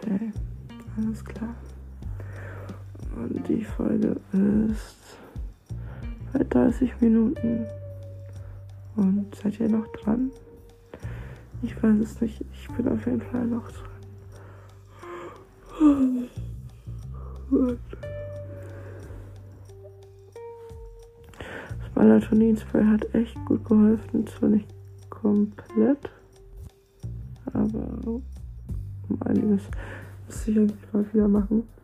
Fairplay. Alles klar. Und die Folge ist bei 30 Minuten. Und seid ihr noch dran? Ich weiß es nicht. Ich bin auf jeden Fall noch dran. Das Melatonin-Spray hat echt gut geholfen. Zwar nicht komplett, aber um einiges. Muss ich eigentlich mal wieder machen.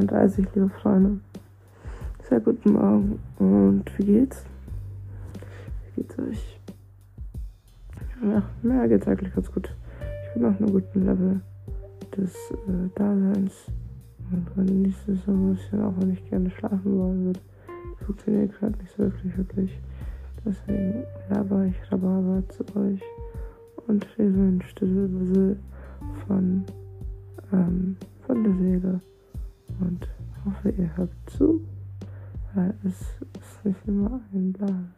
33, liebe Freunde. Sehr guten Morgen und wie geht's? Wie geht's euch? Ja, mir geht's eigentlich ganz gut. Ich bin auf einem guten Level des äh, Daseins und genieße es so ein bisschen, auch wenn ich gerne schlafen wollen würde. Funktioniert gerade nicht so wirklich, wirklich. Deswegen laber ich Rhabarber zu euch und lese ein Stück von, ähm, von der Seele und hoffe, ihr hört zu, weil es ist nicht immer ein Plan.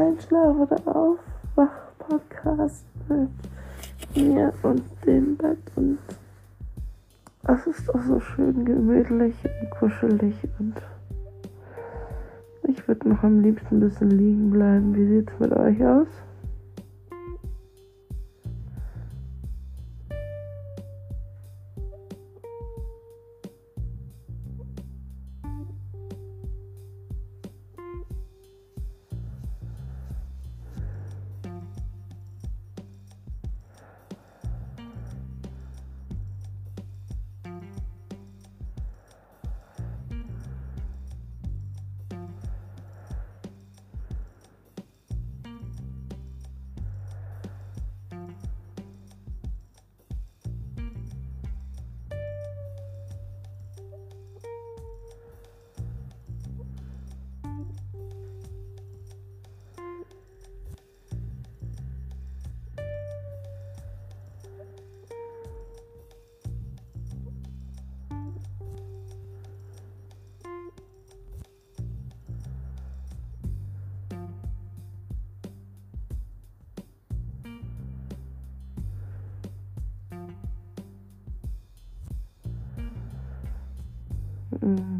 Der Einschlaf- oder Aufwach-Podcast mit mir und dem Bett und es ist auch so schön gemütlich und kuschelig und ich würde noch am liebsten ein bisschen liegen bleiben. Wie sieht's mit euch aus? Mhm.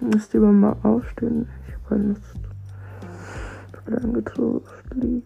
Müsst lieber mal aufstehen. Ich habe keine Lust. Ich bin angezogen, liegen.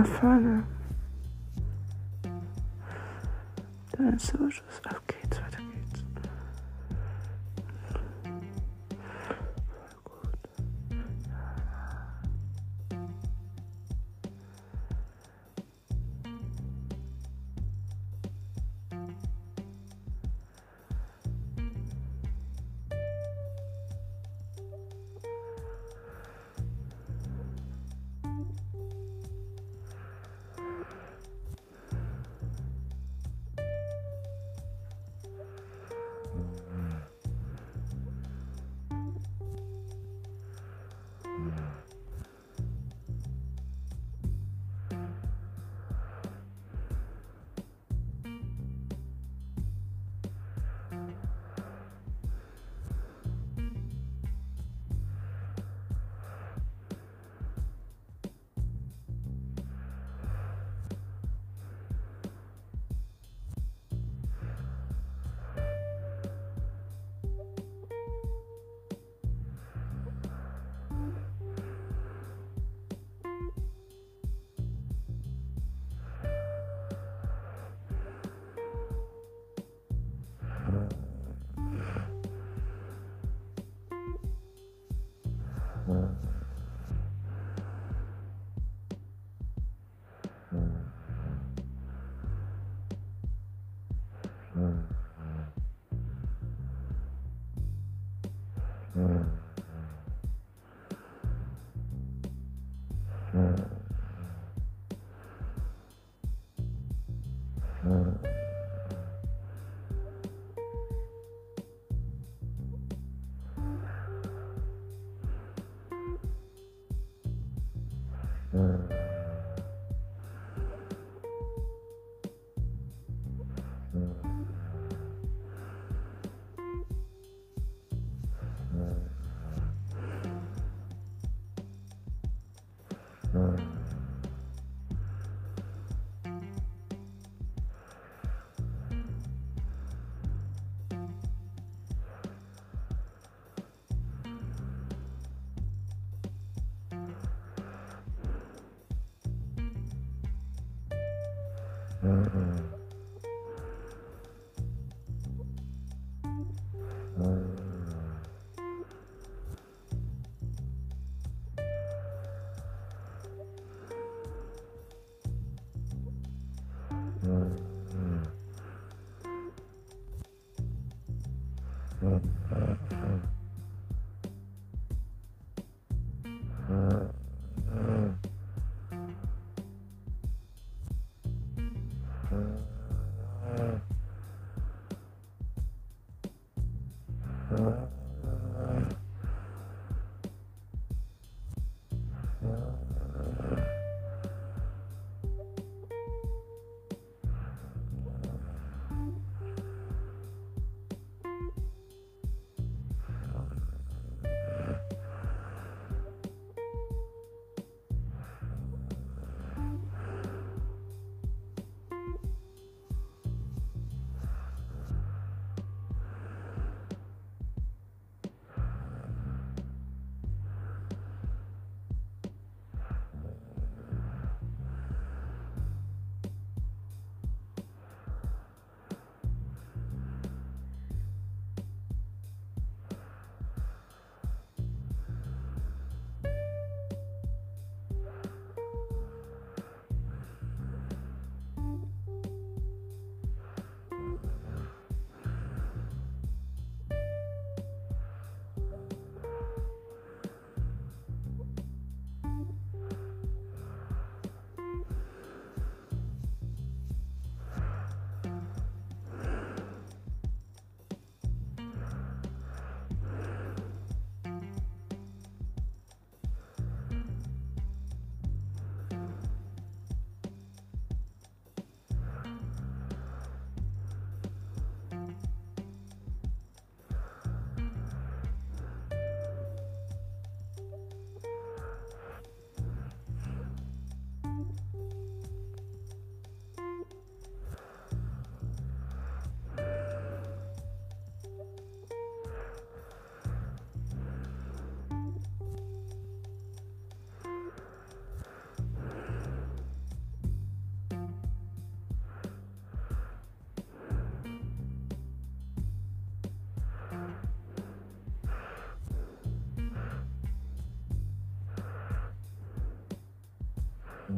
Da vorne. Deine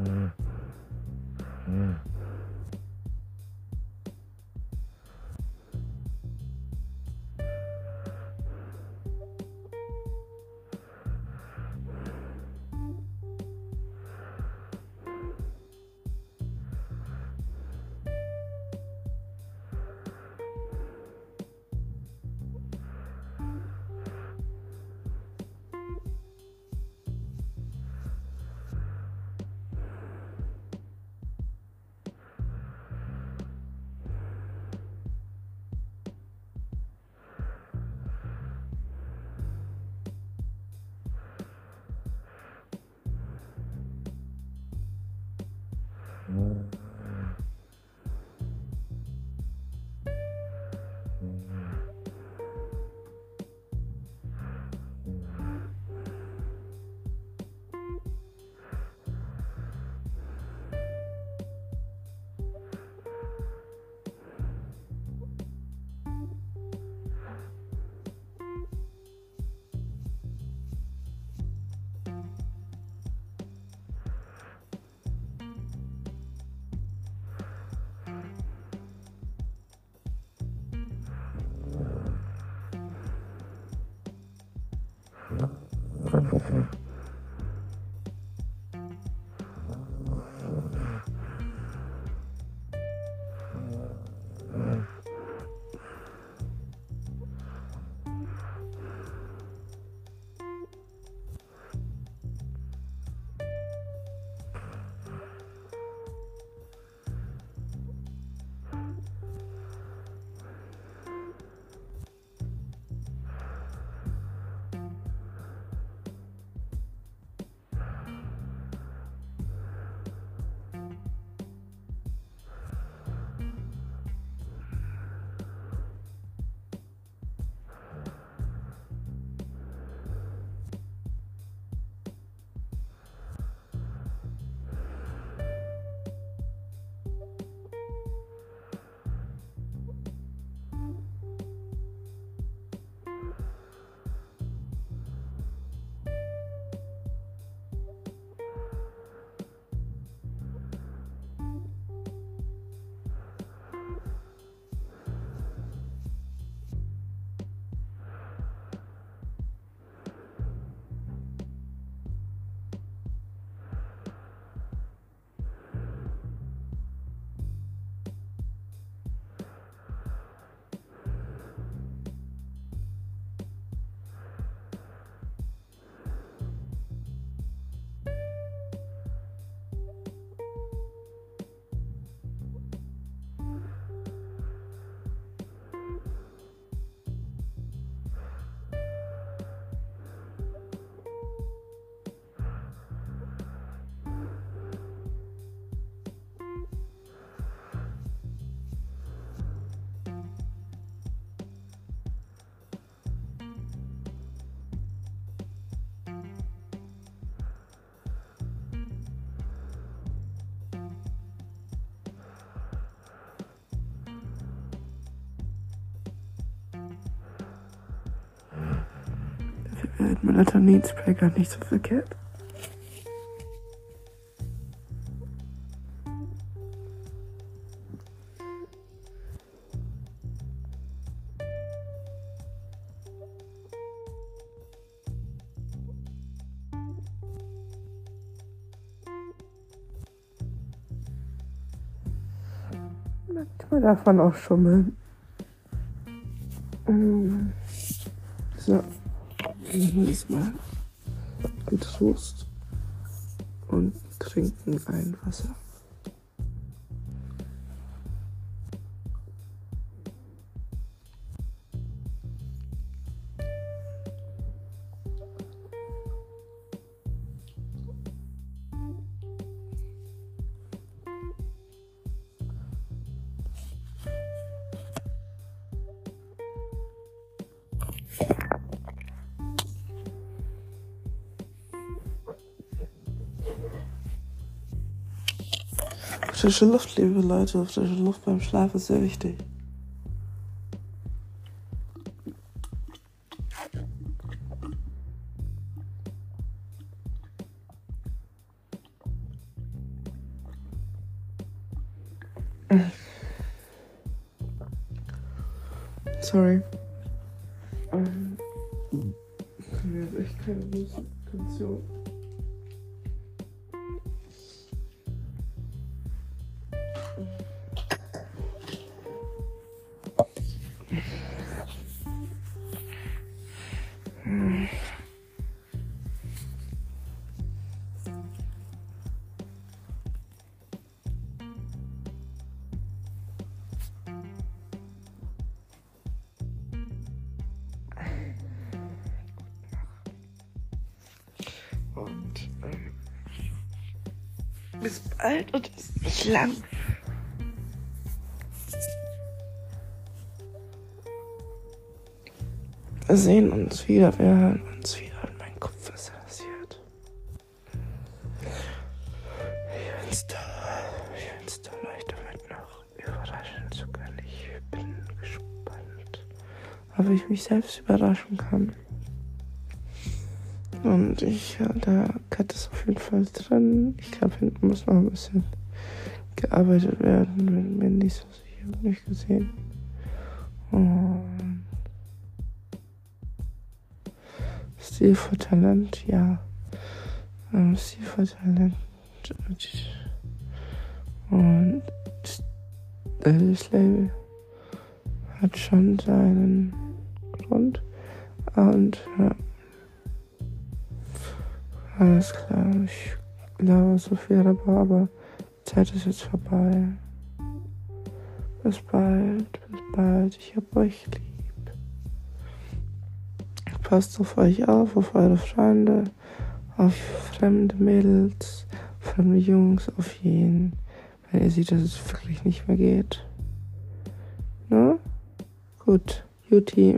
Mm. きれい。Mit Melatonin-Spray gar nicht so verkehrt. Manchmal darf man auch schummeln. Getrost und trinken ein Wasser. Frische Luft, liebe Leute, frische Luft beim Schlaf ist sehr wichtig. Lang. Wir sehen uns wieder, wir hören uns wieder. Mein Kopf ist rasiert. Ich toll, ich toll, euch damit noch überraschen zu können. Ich bin gespannt, ob ich mich selbst überraschen kann. Und ich, der Cut ist auf jeden Fall drin. Ich glaube, hinten muss noch ein bisschen gearbeitet werden, wenn mir nicht so sicher nicht gesehen. Und Stil für Talent, ja. Ähm, Stil für Talent. Und das Label hat schon seinen Grund. Und ja. Alles klar, ich glaube so viel darüber, aber Zeit ist jetzt vorbei. Bis bald, bis bald. Ich hab euch lieb. Passt auf euch auf, auf eure Freunde, auf fremde Mädels, fremde Jungs, auf jeden. Wenn ihr seht, dass es wirklich nicht mehr geht. Ne? Gut. Juti.